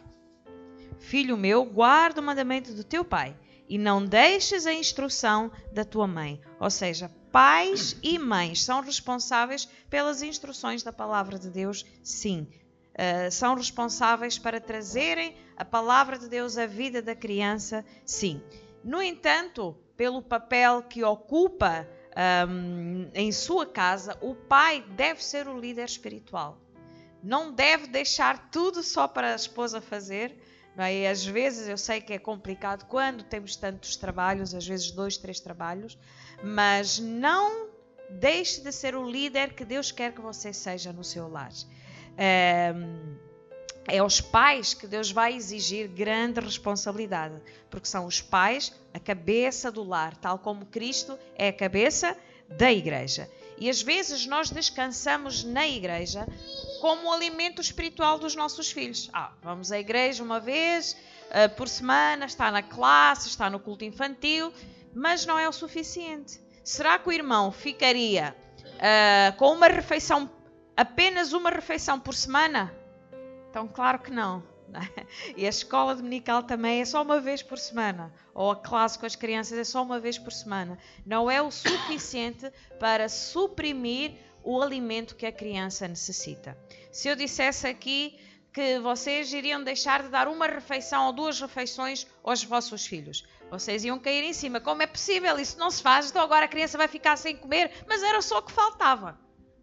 Filho meu, guarda o mandamento do teu pai e não deixes a instrução da tua mãe. Ou seja, pais e mães são responsáveis pelas instruções da palavra de Deus, sim. Uh, são responsáveis para trazerem a palavra de Deus à vida da criança, sim. No entanto, pelo papel que ocupa um, em sua casa, o pai deve ser o líder espiritual. Não deve deixar tudo só para a esposa fazer. Não é? E às vezes eu sei que é complicado quando temos tantos trabalhos, às vezes dois, três trabalhos, mas não deixe de ser o líder que Deus quer que você seja no seu lar. Um, é aos pais que Deus vai exigir grande responsabilidade, porque são os pais a cabeça do lar, tal como Cristo é a cabeça da igreja. E às vezes nós descansamos na igreja como o alimento espiritual dos nossos filhos. Ah, vamos à igreja uma vez uh, por semana, está na classe, está no culto infantil, mas não é o suficiente. Será que o irmão ficaria uh, com uma refeição, apenas uma refeição por semana? Então, claro que não. E a escola dominical também é só uma vez por semana. Ou a classe com as crianças é só uma vez por semana. Não é o suficiente para suprimir o alimento que a criança necessita. Se eu dissesse aqui que vocês iriam deixar de dar uma refeição ou duas refeições aos vossos filhos, vocês iam cair em cima. Como é possível? Isso não se faz, então agora a criança vai ficar sem comer. Mas era só o que faltava.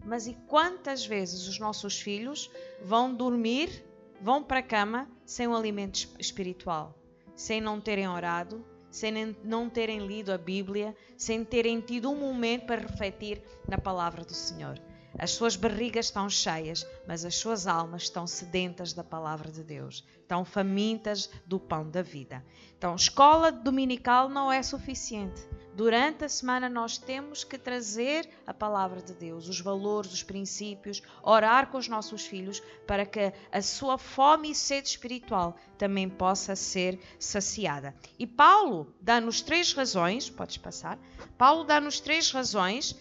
Mas e quantas vezes os nossos filhos vão dormir, vão para a cama sem um alimento espiritual, sem não terem orado, sem não terem lido a Bíblia, sem terem tido um momento para refletir na palavra do Senhor? As suas barrigas estão cheias, mas as suas almas estão sedentas da palavra de Deus, estão famintas do pão da vida. Então, escola dominical não é suficiente. Durante a semana nós temos que trazer a palavra de Deus, os valores, os princípios, orar com os nossos filhos para que a sua fome e sede espiritual também possa ser saciada. E Paulo dá-nos três razões, podes passar, Paulo dá-nos três razões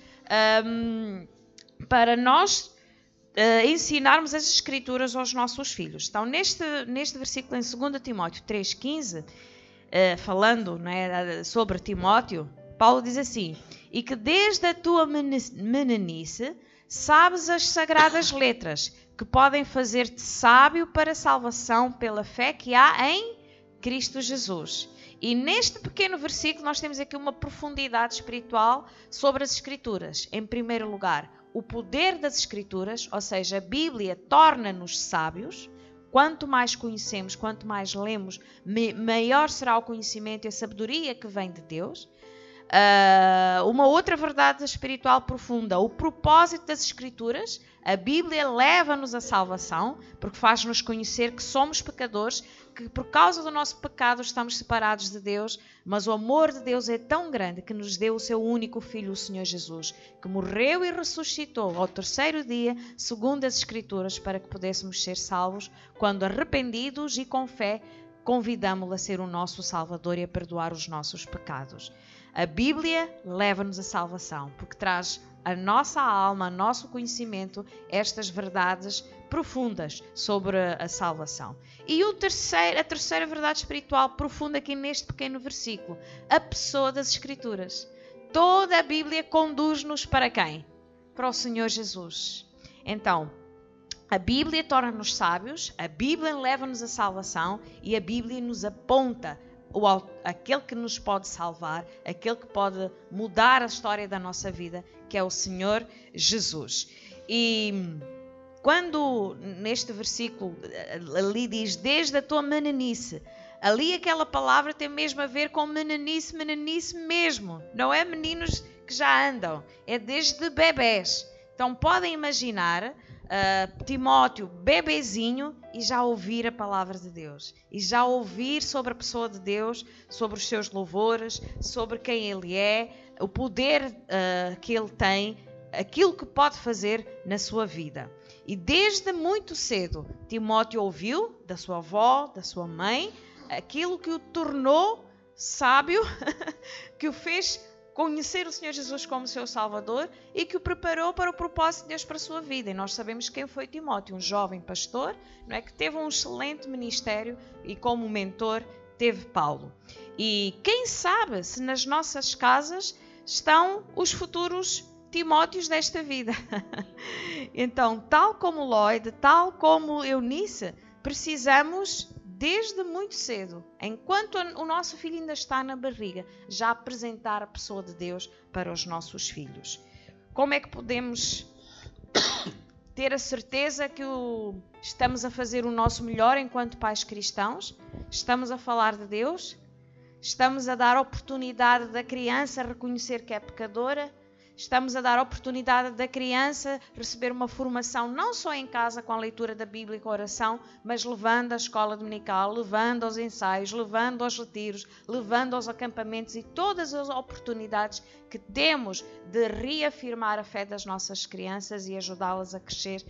um, para nós uh, ensinarmos as escrituras aos nossos filhos. Então, neste, neste versículo em 2 Timóteo 3,15, uh, falando é, sobre Timóteo, Paulo diz assim: E que desde a tua meninice sabes as sagradas letras, que podem fazer-te sábio para a salvação pela fé que há em Cristo Jesus. E neste pequeno versículo nós temos aqui uma profundidade espiritual sobre as Escrituras. Em primeiro lugar, o poder das Escrituras, ou seja, a Bíblia torna-nos sábios. Quanto mais conhecemos, quanto mais lemos, maior será o conhecimento e a sabedoria que vem de Deus. Uh, uma outra verdade espiritual profunda, o propósito das Escrituras. A Bíblia leva-nos à salvação, porque faz-nos conhecer que somos pecadores, que por causa do nosso pecado estamos separados de Deus, mas o amor de Deus é tão grande que nos deu o seu único Filho, o Senhor Jesus, que morreu e ressuscitou ao terceiro dia, segundo as Escrituras, para que pudéssemos ser salvos, quando arrependidos e com fé convidamos-lo a ser o nosso Salvador e a perdoar os nossos pecados. A Bíblia leva-nos à salvação, porque traz a nossa alma, nosso conhecimento, estas verdades profundas sobre a salvação. E o terceiro, a terceira verdade espiritual profunda aqui neste pequeno versículo, a pessoa das Escrituras. Toda a Bíblia conduz-nos para quem? Para o Senhor Jesus. Então, a Bíblia torna-nos sábios, a Bíblia leva-nos à salvação e a Bíblia nos aponta o, aquele que nos pode salvar, aquele que pode mudar a história da nossa vida, que é o Senhor Jesus. E quando neste versículo ali diz: Desde a tua meninice Ali aquela palavra tem mesmo a ver com meninice, meninice mesmo. Não é meninos que já andam, é desde bebés. Então podem imaginar uh, Timóteo, bebezinho, e já ouvir a palavra de Deus. E já ouvir sobre a pessoa de Deus, sobre os seus louvores, sobre quem ele é, o poder uh, que ele tem, aquilo que pode fazer na sua vida. E desde muito cedo, Timóteo ouviu da sua avó, da sua mãe, aquilo que o tornou sábio, que o fez conhecer o Senhor Jesus como seu Salvador e que o preparou para o propósito de Deus para a sua vida. E nós sabemos quem foi Timóteo, um jovem pastor, não é que teve um excelente ministério e como mentor teve Paulo. E quem sabe se nas nossas casas estão os futuros Timóteos desta vida. então, tal como Lloyd, tal como Eunice, precisamos desde muito cedo, enquanto o nosso filho ainda está na barriga, já apresentar a pessoa de Deus para os nossos filhos. Como é que podemos ter a certeza que o, estamos a fazer o nosso melhor enquanto pais cristãos? Estamos a falar de Deus? Estamos a dar oportunidade da criança a reconhecer que é pecadora? Estamos a dar oportunidade da criança receber uma formação não só em casa com a leitura da Bíblia e com a oração, mas levando à escola dominical, levando aos ensaios, levando aos retiros, levando aos acampamentos e todas as oportunidades que temos de reafirmar a fé das nossas crianças e ajudá-las a crescer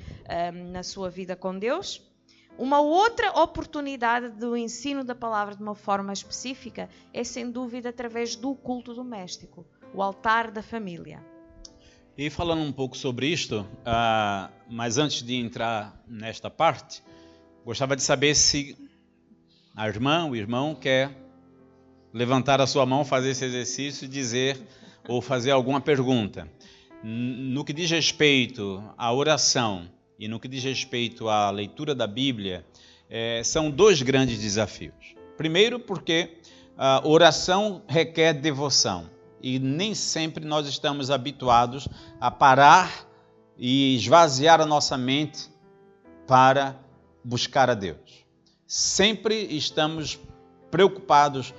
um, na sua vida com Deus. Uma outra oportunidade do ensino da palavra de uma forma específica é, sem dúvida, através do culto doméstico, o altar da família. E falando um pouco sobre isto, uh, mas antes de entrar nesta parte, gostava de saber se a irmã, o irmão quer levantar a sua mão, fazer esse exercício, dizer ou fazer alguma pergunta. No que diz respeito à oração e no que diz respeito à leitura da Bíblia, é, são dois grandes desafios. Primeiro, porque a oração requer devoção e nem sempre nós estamos habituados a parar e esvaziar a nossa mente para buscar a Deus. Sempre estamos preocupados,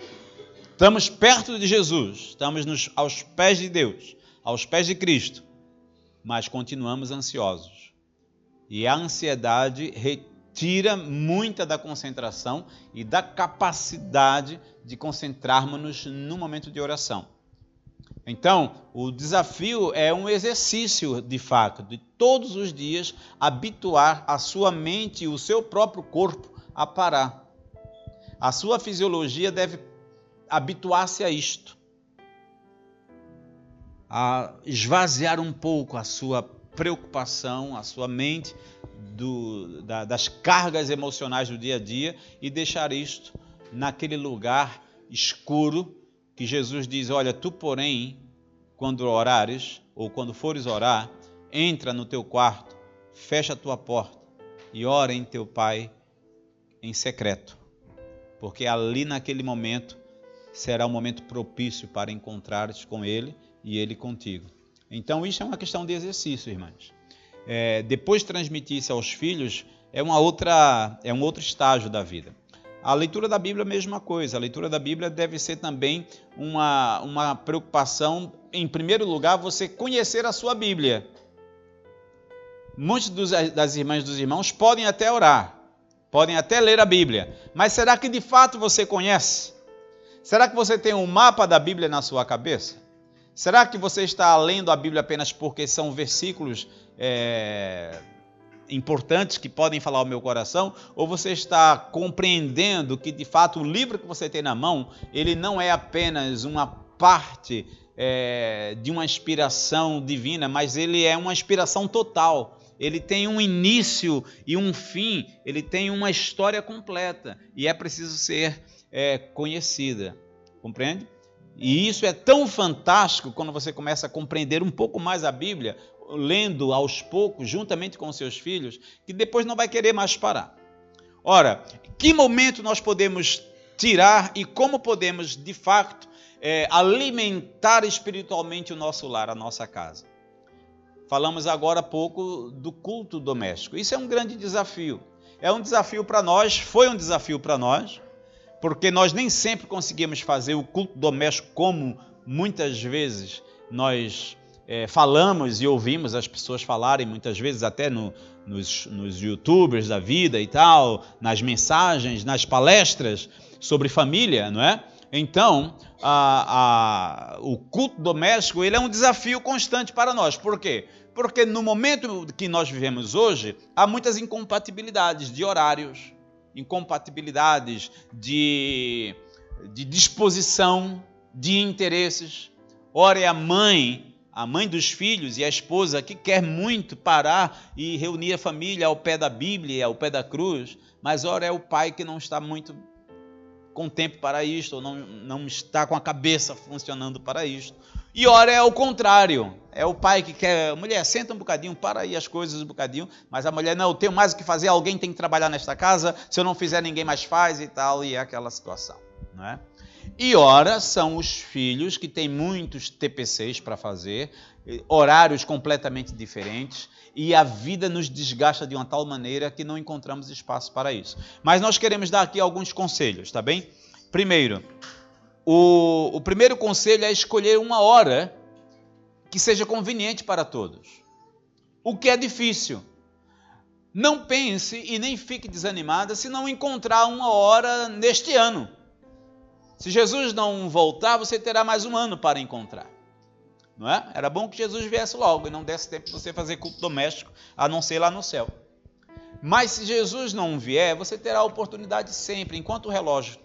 estamos perto de Jesus, estamos nos, aos pés de Deus, aos pés de Cristo, mas continuamos ansiosos. E a ansiedade retira muita da concentração e da capacidade de concentrarmos-nos no momento de oração. Então, o desafio é um exercício de fato, de todos os dias habituar a sua mente e o seu próprio corpo a parar. A sua fisiologia deve habituar-se a isto, a esvaziar um pouco a sua preocupação, a sua mente do, da, das cargas emocionais do dia a dia e deixar isto naquele lugar escuro que Jesus diz: Olha, tu, porém, quando orares, ou quando fores orar, entra no teu quarto, fecha a tua porta e ora em teu Pai em secreto, porque ali naquele momento será um momento propício para encontrares com Ele e Ele contigo. Então, isso é uma questão de exercício, irmãs. É, depois de transmitir isso aos filhos, é, uma outra, é um outro estágio da vida. A leitura da Bíblia é a mesma coisa. A leitura da Bíblia deve ser também uma, uma preocupação, em primeiro lugar, você conhecer a sua Bíblia. Muitos das irmãs dos irmãos podem até orar, podem até ler a Bíblia, mas será que de fato você conhece? Será que você tem um mapa da Bíblia na sua cabeça? Será que você está lendo a Bíblia apenas porque são versículos é, importantes que podem falar ao meu coração, ou você está compreendendo que de fato o livro que você tem na mão ele não é apenas uma parte é, de uma inspiração divina, mas ele é uma inspiração total. Ele tem um início e um fim, ele tem uma história completa e é preciso ser é, conhecida. Compreende? E isso é tão fantástico quando você começa a compreender um pouco mais a Bíblia, lendo aos poucos, juntamente com seus filhos, que depois não vai querer mais parar. Ora, que momento nós podemos tirar e como podemos, de fato, é, alimentar espiritualmente o nosso lar, a nossa casa? Falamos agora há pouco do culto doméstico. Isso é um grande desafio. É um desafio para nós, foi um desafio para nós, porque nós nem sempre conseguimos fazer o culto doméstico como muitas vezes nós é, falamos e ouvimos as pessoas falarem, muitas vezes até no, nos, nos youtubers da vida e tal, nas mensagens, nas palestras sobre família, não é? Então, a, a, o culto doméstico ele é um desafio constante para nós. Por quê? Porque no momento que nós vivemos hoje, há muitas incompatibilidades de horários, incompatibilidades de, de disposição, de interesses. Ora, é a mãe a mãe dos filhos e a esposa que quer muito parar e reunir a família ao pé da Bíblia, ao pé da cruz, mas ora é o pai que não está muito com tempo para isto, ou não, não está com a cabeça funcionando para isto. E ora é o contrário, é o pai que quer, mulher, senta um bocadinho, para aí as coisas um bocadinho, mas a mulher, não, eu tenho mais o que fazer, alguém tem que trabalhar nesta casa, se eu não fizer ninguém mais faz e tal, e é aquela situação, não é? E ora são os filhos que têm muitos TPCs para fazer, horários completamente diferentes, e a vida nos desgasta de uma tal maneira que não encontramos espaço para isso. Mas nós queremos dar aqui alguns conselhos, tá bem? Primeiro, o, o primeiro conselho é escolher uma hora que seja conveniente para todos. O que é difícil. Não pense e nem fique desanimada se não encontrar uma hora neste ano. Se Jesus não voltar, você terá mais um ano para encontrar. Não é? Era bom que Jesus viesse logo e não desse tempo para você fazer culto doméstico, a não ser lá no céu. Mas se Jesus não vier, você terá a oportunidade sempre, enquanto o relógio,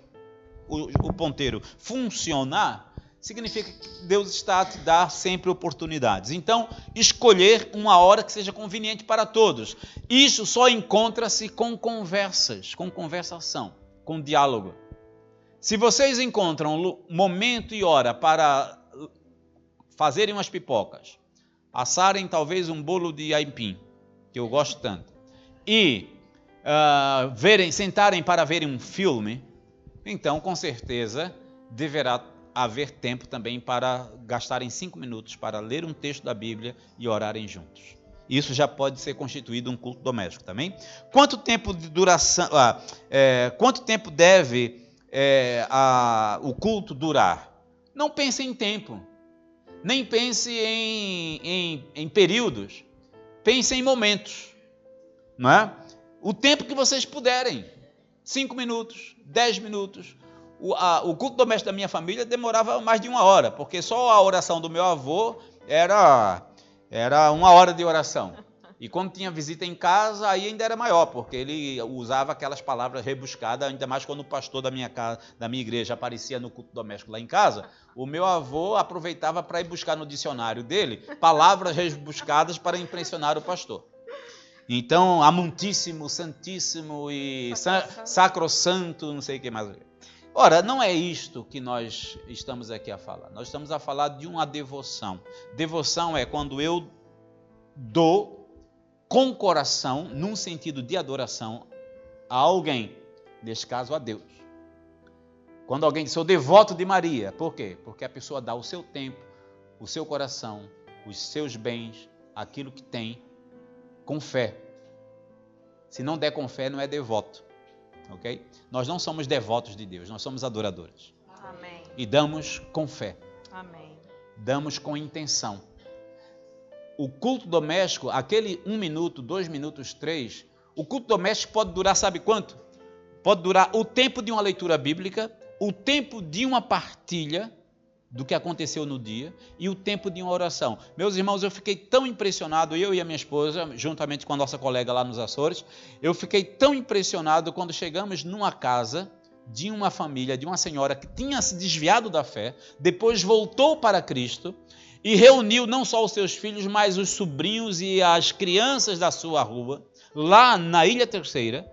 o, o ponteiro funcionar, significa que Deus está a te dar sempre oportunidades. Então, escolher uma hora que seja conveniente para todos. Isso só encontra-se com conversas, com conversação, com diálogo. Se vocês encontram momento e hora para fazerem umas pipocas, assarem talvez um bolo de aipim, que eu gosto tanto, e uh, verem, sentarem para verem um filme, então com certeza deverá haver tempo também para gastarem cinco minutos para ler um texto da Bíblia e orarem juntos. Isso já pode ser constituído um culto doméstico também. Quanto tempo de duração? Ah, é, quanto tempo deve é, a, o culto durar. Não pense em tempo, nem pense em, em, em períodos, pense em momentos. Não é? O tempo que vocês puderem. Cinco minutos, dez minutos. O, a, o culto doméstico da minha família demorava mais de uma hora, porque só a oração do meu avô era, era uma hora de oração. E quando tinha visita em casa, aí ainda era maior, porque ele usava aquelas palavras rebuscadas, ainda mais quando o pastor da minha casa, da minha igreja aparecia no culto doméstico lá em casa, o meu avô aproveitava para ir buscar no dicionário dele palavras rebuscadas para impressionar o pastor. Então, amantíssimo, santíssimo e sacrosanto, não sei o que mais. Ora, não é isto que nós estamos aqui a falar. Nós estamos a falar de uma devoção. Devoção é quando eu dou com coração, num sentido de adoração, a alguém, neste caso a Deus. Quando alguém diz, sou devoto de Maria, por quê? Porque a pessoa dá o seu tempo, o seu coração, os seus bens, aquilo que tem, com fé. Se não der com fé, não é devoto. Ok? Nós não somos devotos de Deus, nós somos adoradores. Amém. E damos com fé. Amém. Damos com intenção o culto doméstico, aquele um minuto, dois minutos, três, o culto doméstico pode durar, sabe quanto? Pode durar o tempo de uma leitura bíblica, o tempo de uma partilha do que aconteceu no dia e o tempo de uma oração. Meus irmãos, eu fiquei tão impressionado, eu e a minha esposa, juntamente com a nossa colega lá nos Açores, eu fiquei tão impressionado quando chegamos numa casa de uma família, de uma senhora que tinha se desviado da fé, depois voltou para Cristo e reuniu não só os seus filhos, mas os sobrinhos e as crianças da sua rua, lá na Ilha Terceira,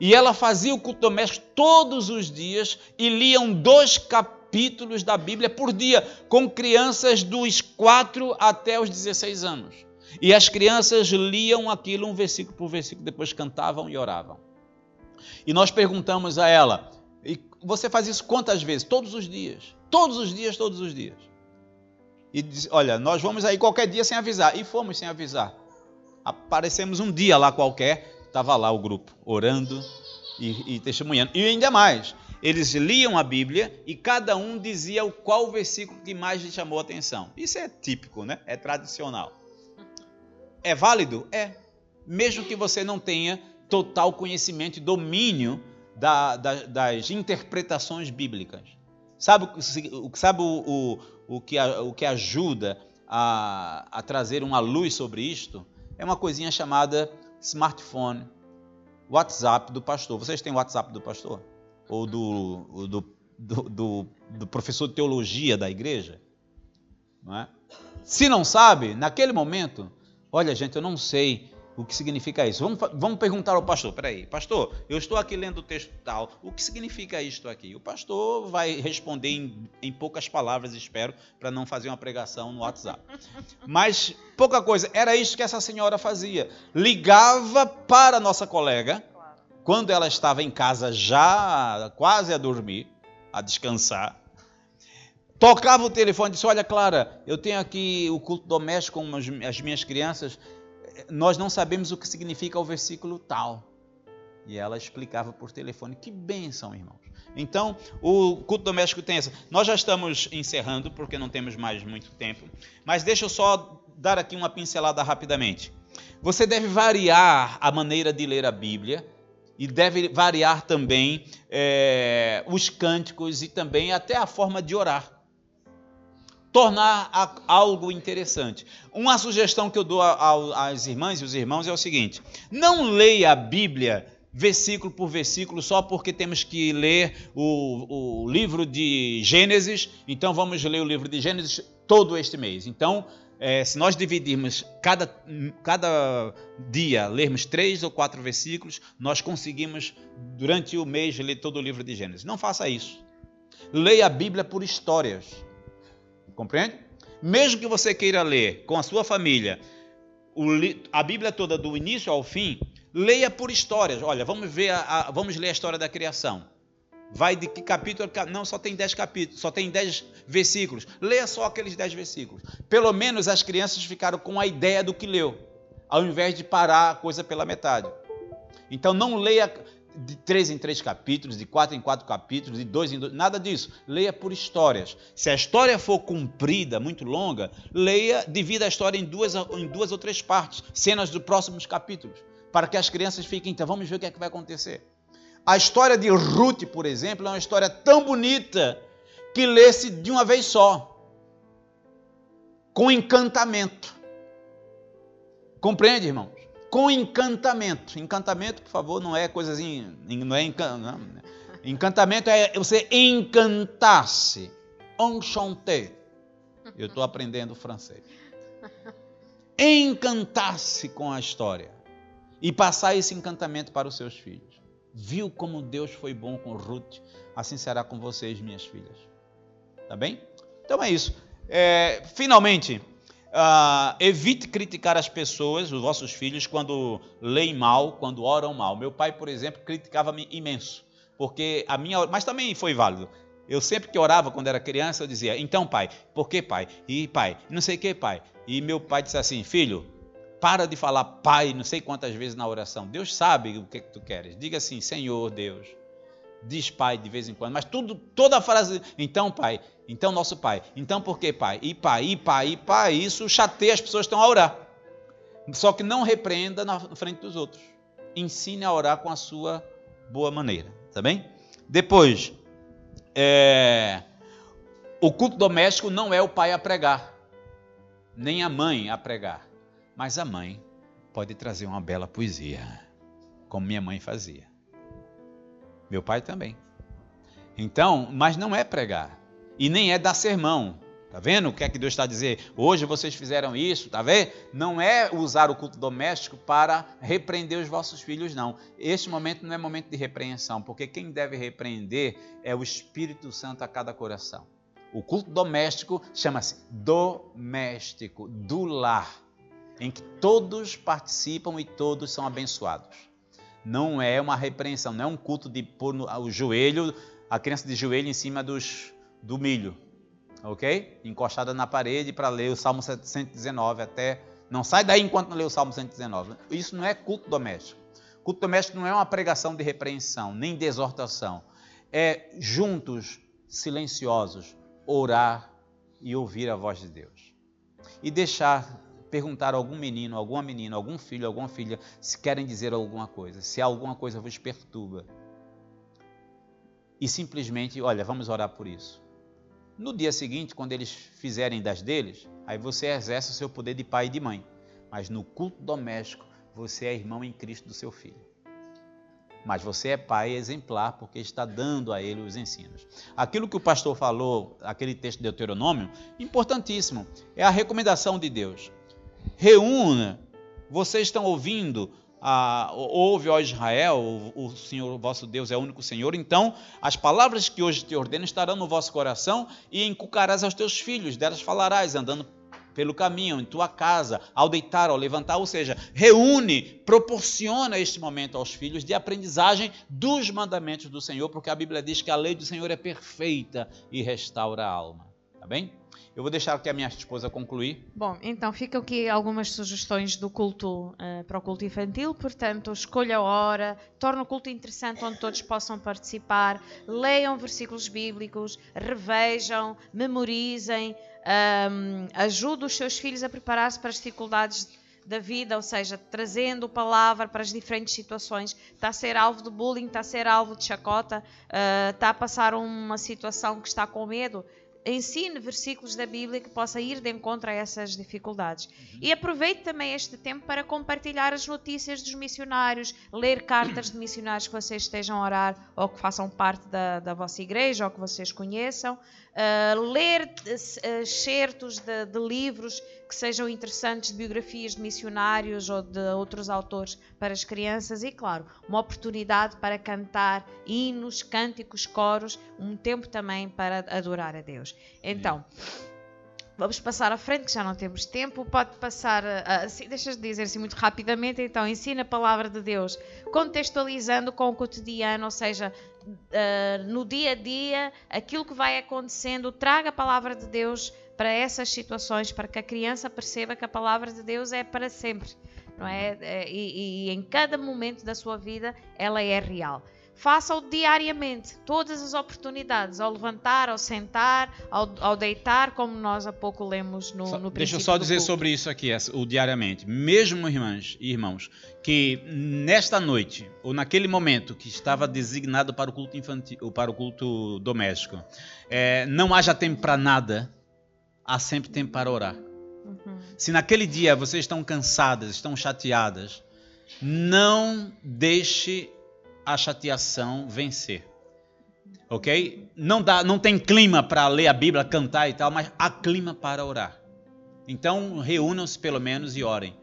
e ela fazia o culto doméstico todos os dias e liam dois capítulos da Bíblia por dia, com crianças dos 4 até os 16 anos. E as crianças liam aquilo um versículo por versículo, depois cantavam e oravam. E nós perguntamos a ela: Você faz isso quantas vezes? Todos os dias. Todos os dias, todos os dias e disse: Olha, nós vamos aí qualquer dia sem avisar. E fomos sem avisar. Aparecemos um dia lá qualquer, estava lá o grupo, orando e, e testemunhando. E ainda mais, eles liam a Bíblia e cada um dizia o qual versículo que mais lhe chamou a atenção. Isso é típico, né? É tradicional. É válido? É. Mesmo que você não tenha total conhecimento e domínio da, da, das interpretações bíblicas. Sabe, sabe o, o, o, que, o que ajuda a, a trazer uma luz sobre isto? É uma coisinha chamada smartphone, WhatsApp do pastor. Vocês têm WhatsApp do pastor? Ou do, do, do, do, do professor de teologia da igreja? Não é? Se não sabe, naquele momento, olha gente, eu não sei o que significa isso. Vamos, vamos perguntar ao pastor, peraí, pastor, eu estou aqui lendo o texto tal, o que significa isto aqui? O pastor vai responder em, em poucas palavras, espero, para não fazer uma pregação no WhatsApp. Mas pouca coisa, era isso que essa senhora fazia. Ligava para a nossa colega, quando ela estava em casa já quase a dormir, a descansar, tocava o telefone e disse: Olha, Clara, eu tenho aqui o culto doméstico com as minhas crianças nós não sabemos o que significa o versículo tal. E ela explicava por telefone. Que bênção, irmãos. Então, o culto doméstico tem essa. Nós já estamos encerrando, porque não temos mais muito tempo. Mas deixa eu só dar aqui uma pincelada rapidamente. Você deve variar a maneira de ler a Bíblia e deve variar também é, os cânticos e também até a forma de orar tornar algo interessante. Uma sugestão que eu dou às irmãs e os irmãos é o seguinte: não leia a Bíblia versículo por versículo só porque temos que ler o, o livro de Gênesis, então vamos ler o livro de Gênesis todo este mês. Então, é, se nós dividirmos cada, cada dia, lermos três ou quatro versículos, nós conseguimos, durante o mês, ler todo o livro de Gênesis. Não faça isso. Leia a Bíblia por histórias. Compreende? Mesmo que você queira ler com a sua família a Bíblia toda do início ao fim, leia por histórias. Olha, vamos ver a, a, vamos ler a história da criação. Vai de que capítulo? Não, só tem 10 capítulos, só tem 10 versículos. Leia só aqueles 10 versículos. Pelo menos as crianças ficaram com a ideia do que leu, ao invés de parar a coisa pela metade. Então não leia de três em três capítulos, de quatro em quatro capítulos, de dois em dois, nada disso. Leia por histórias. Se a história for comprida, muito longa, leia, divida a história em duas, em duas ou três partes, cenas dos próximos capítulos, para que as crianças fiquem, então vamos ver o que é que vai acontecer. A história de Ruth, por exemplo, é uma história tão bonita que lê-se de uma vez só, com encantamento. Compreende, irmão? Com encantamento. Encantamento, por favor, não é coisazinha, não é encantamento. Encantamento é você encantar-se. Enchanté. Eu estou aprendendo francês. Encantar-se com a história e passar esse encantamento para os seus filhos. Viu como Deus foi bom com Ruth? Assim será com vocês, minhas filhas. Tá bem? Então é isso. É, finalmente, Uh, evite criticar as pessoas, os vossos filhos, quando leem mal, quando oram mal. Meu pai, por exemplo, criticava-me imenso, porque a minha, mas também foi válido. Eu sempre que orava quando era criança, eu dizia: "Então, pai, por que, pai? E pai, não sei que, pai". E meu pai disse assim: "Filho, para de falar pai, não sei quantas vezes na oração. Deus sabe o que, é que tu queres. Diga assim: Senhor Deus, diz pai de vez em quando, mas tudo, toda a frase, então pai, então nosso pai, então por que pai? E pai, e pai, e pai, isso chateia as pessoas que estão a orar. Só que não repreenda na frente dos outros. Ensine a orar com a sua boa maneira, tá bem? Depois, é, o culto doméstico não é o pai a pregar, nem a mãe a pregar, mas a mãe pode trazer uma bela poesia, como minha mãe fazia. Meu pai também. Então, mas não é pregar. E nem é dar sermão. Tá vendo o que é que Deus está a dizer? Hoje vocês fizeram isso, tá vendo? Não é usar o culto doméstico para repreender os vossos filhos, não. Este momento não é momento de repreensão, porque quem deve repreender é o Espírito Santo a cada coração. O culto doméstico chama-se doméstico, do lar, em que todos participam e todos são abençoados não é uma repreensão, não é um culto de pôr no, o joelho, a criança de joelho em cima dos, do milho, ok? Encostada na parede para ler o Salmo 119 até. Não sai daí enquanto não lê o Salmo 119. Isso não é culto doméstico. Culto doméstico não é uma pregação de repreensão, nem de exortação. é juntos, silenciosos, orar e ouvir a voz de Deus. E deixar perguntar a algum menino, alguma menina, algum filho, alguma filha se querem dizer alguma coisa, se alguma coisa vos perturba. E simplesmente, olha, vamos orar por isso. No dia seguinte, quando eles fizerem das deles, aí você exerce o seu poder de pai e de mãe. Mas no culto doméstico, você é irmão em Cristo do seu filho. Mas você é pai exemplar porque está dando a ele os ensinos. Aquilo que o pastor falou, aquele texto de Deuteronômio, importantíssimo, é a recomendação de Deus. Reúna, vocês estão ouvindo? Ah, ouve, ó Israel, o, o Senhor vosso Deus é o único Senhor, então as palavras que hoje te ordeno estarão no vosso coração e inculcarás aos teus filhos, delas falarás, andando pelo caminho, em tua casa, ao deitar, ao levantar, ou seja, reúne, proporciona este momento aos filhos de aprendizagem dos mandamentos do Senhor, porque a Bíblia diz que a lei do Senhor é perfeita e restaura a alma. Tá bem? Eu vou deixar aqui a minha esposa concluir. Bom, então ficam aqui algumas sugestões do culto uh, para o culto infantil. Portanto, escolha a hora, torne o culto interessante onde todos possam participar, leiam versículos bíblicos, revejam, memorizem, um, ajude os seus filhos a preparar-se para as dificuldades da vida, ou seja, trazendo palavra para as diferentes situações. Está a ser alvo de bullying, está a ser alvo de chacota, uh, está a passar uma situação que está com medo ensine versículos da Bíblia que possa ir de encontro a essas dificuldades. Uhum. E aproveite também este tempo para compartilhar as notícias dos missionários, ler cartas de missionários que vocês estejam a orar ou que façam parte da, da vossa igreja ou que vocês conheçam ler uh, certos de, de, livros que sejam interessantes, de biografias de missionários ou de outros autores para as crianças e, claro, uma oportunidade para cantar hinos, cânticos, coros, um tempo também para adorar a Deus. Então. Vamos passar à frente, que já não temos tempo. Pode passar, assim, deixas de dizer assim muito rapidamente, então ensina a palavra de Deus, contextualizando com o cotidiano, ou seja, uh, no dia a dia, aquilo que vai acontecendo, traga a palavra de Deus para essas situações, para que a criança perceba que a palavra de Deus é para sempre, não é? é e, e em cada momento da sua vida ela é real. Faça-o diariamente, todas as oportunidades, ao levantar, ao sentar, ao, ao deitar, como nós há pouco lemos no, só, no Deixa eu só dizer culto. sobre isso aqui, o diariamente. Mesmo, irmãs e irmãos, que nesta noite, ou naquele momento que estava designado para o culto infantil, ou para o culto doméstico, é, não haja tempo para nada, há sempre tempo para orar. Uhum. Se naquele dia vocês estão cansadas, estão chateadas, não deixe a chateação vencer. Ok? Não, dá, não tem clima para ler a Bíblia, cantar e tal, mas há clima para orar. Então reúnam-se pelo menos e orem.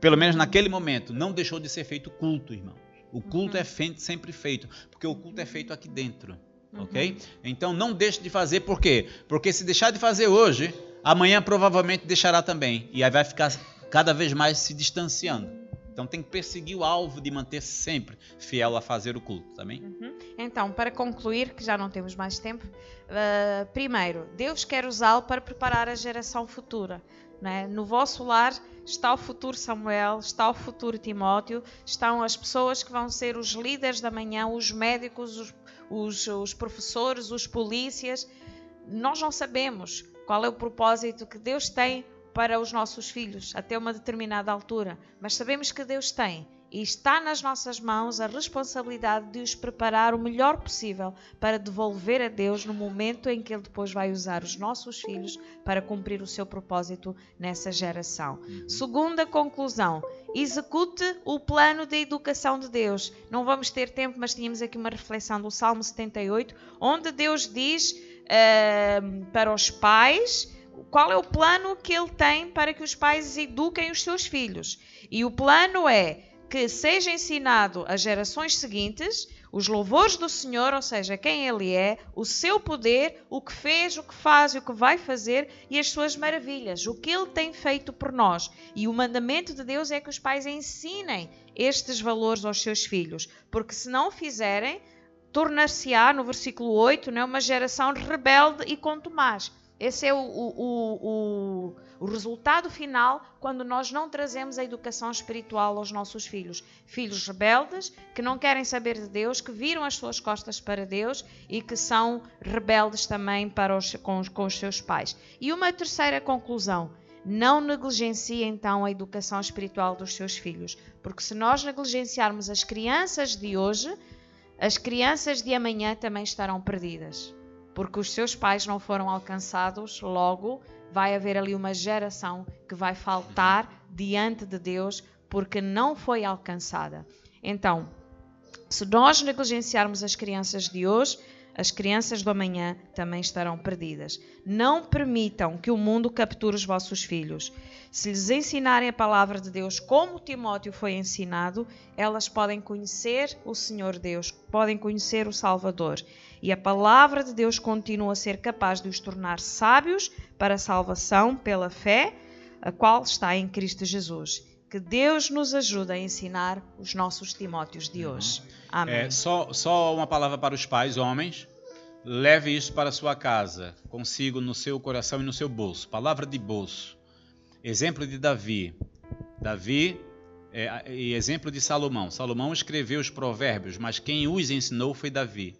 Pelo menos naquele momento. Não deixou de ser feito culto, irmão. O culto uhum. é feito, sempre feito, porque o culto é feito aqui dentro. Ok? Uhum. Então não deixe de fazer, por quê? Porque se deixar de fazer hoje, amanhã provavelmente deixará também. E aí vai ficar cada vez mais se distanciando. Então tem que perseguir o alvo de manter sempre fiel a fazer o culto, também. Tá uhum. Então, para concluir, que já não temos mais tempo, uh, primeiro, Deus quer usá-lo para preparar a geração futura. Né? No vosso lar está o futuro Samuel, está o futuro Timóteo, estão as pessoas que vão ser os líderes da manhã, os médicos, os, os, os professores, os polícias. Nós não sabemos qual é o propósito que Deus tem para os nossos filhos até uma determinada altura, mas sabemos que Deus tem e está nas nossas mãos a responsabilidade de os preparar o melhor possível para devolver a Deus no momento em que Ele depois vai usar os nossos filhos para cumprir o seu propósito nessa geração. Uhum. Segunda conclusão: execute o plano de educação de Deus. Não vamos ter tempo, mas tínhamos aqui uma reflexão do Salmo 78, onde Deus diz uh, para os pais qual é o plano que ele tem para que os pais eduquem os seus filhos. E o plano é que seja ensinado às gerações seguintes os louvores do Senhor, ou seja, quem Ele é, o seu poder, o que fez, o que faz e o que vai fazer e as suas maravilhas, o que Ele tem feito por nós. E o mandamento de Deus é que os pais ensinem estes valores aos seus filhos, porque se não fizerem, tornar-se-á, no versículo 8, né, uma geração rebelde e contumaz. Esse é o, o, o, o, resultado final quando nós não trazemos a educação espiritual aos nossos filhos. Filhos rebeldes, que não querem saber de Deus, que viram as suas costas para Deus e que são rebeldes também para os, com, com os seus pais. E uma terceira conclusão. Não negligencie então a educação espiritual dos seus filhos, porque se nós negligenciarmos as crianças de hoje, as crianças de amanhã também estarão perdidas porque os seus pais não foram alcançados, logo vai haver ali uma geração que vai faltar diante de Deus porque não foi alcançada. Então, se nós negligenciarmos as crianças de hoje, as crianças do amanhã também estarão perdidas. Não permitam que o mundo capture os vossos filhos. Se lhes ensinarem a palavra de Deus como Timóteo foi ensinado, elas podem conhecer o Senhor Deus, podem conhecer o Salvador. E a palavra de Deus continua a ser capaz de os tornar sábios para a salvação pela fé, a qual está em Cristo Jesus. Que Deus nos ajude a ensinar os nossos Timóteos de hoje. Amém. É, só, só uma palavra para os pais, homens. Leve isso para sua casa, consigo no seu coração e no seu bolso. Palavra de bolso. Exemplo de Davi. Davi é, e exemplo de Salomão. Salomão escreveu os provérbios, mas quem os ensinou foi Davi.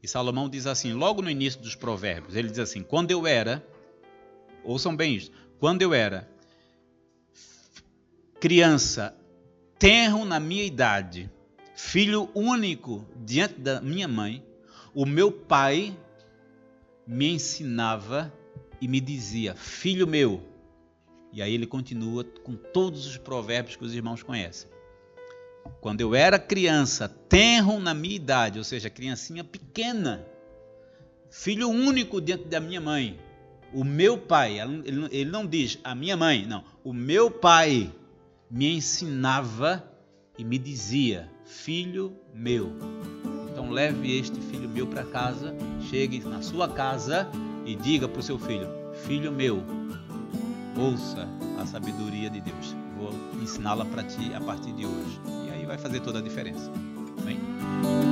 E Salomão diz assim, logo no início dos provérbios, ele diz assim: Quando eu era, ouçam bem isso, quando eu era criança, tenro na minha idade, filho único diante da minha mãe, o meu pai me ensinava e me dizia: Filho meu. E aí ele continua com todos os provérbios que os irmãos conhecem. Quando eu era criança, tenro na minha idade, ou seja, criancinha pequena, filho único diante da minha mãe, o meu pai, ele não diz a minha mãe, não, o meu pai me ensinava e me dizia: Filho meu. Então leve este filho meu para casa, chegue na sua casa e diga para o seu filho: Filho meu, ouça a sabedoria de Deus. Vou ensiná-la para ti a partir de hoje. E aí vai fazer toda a diferença. Amém?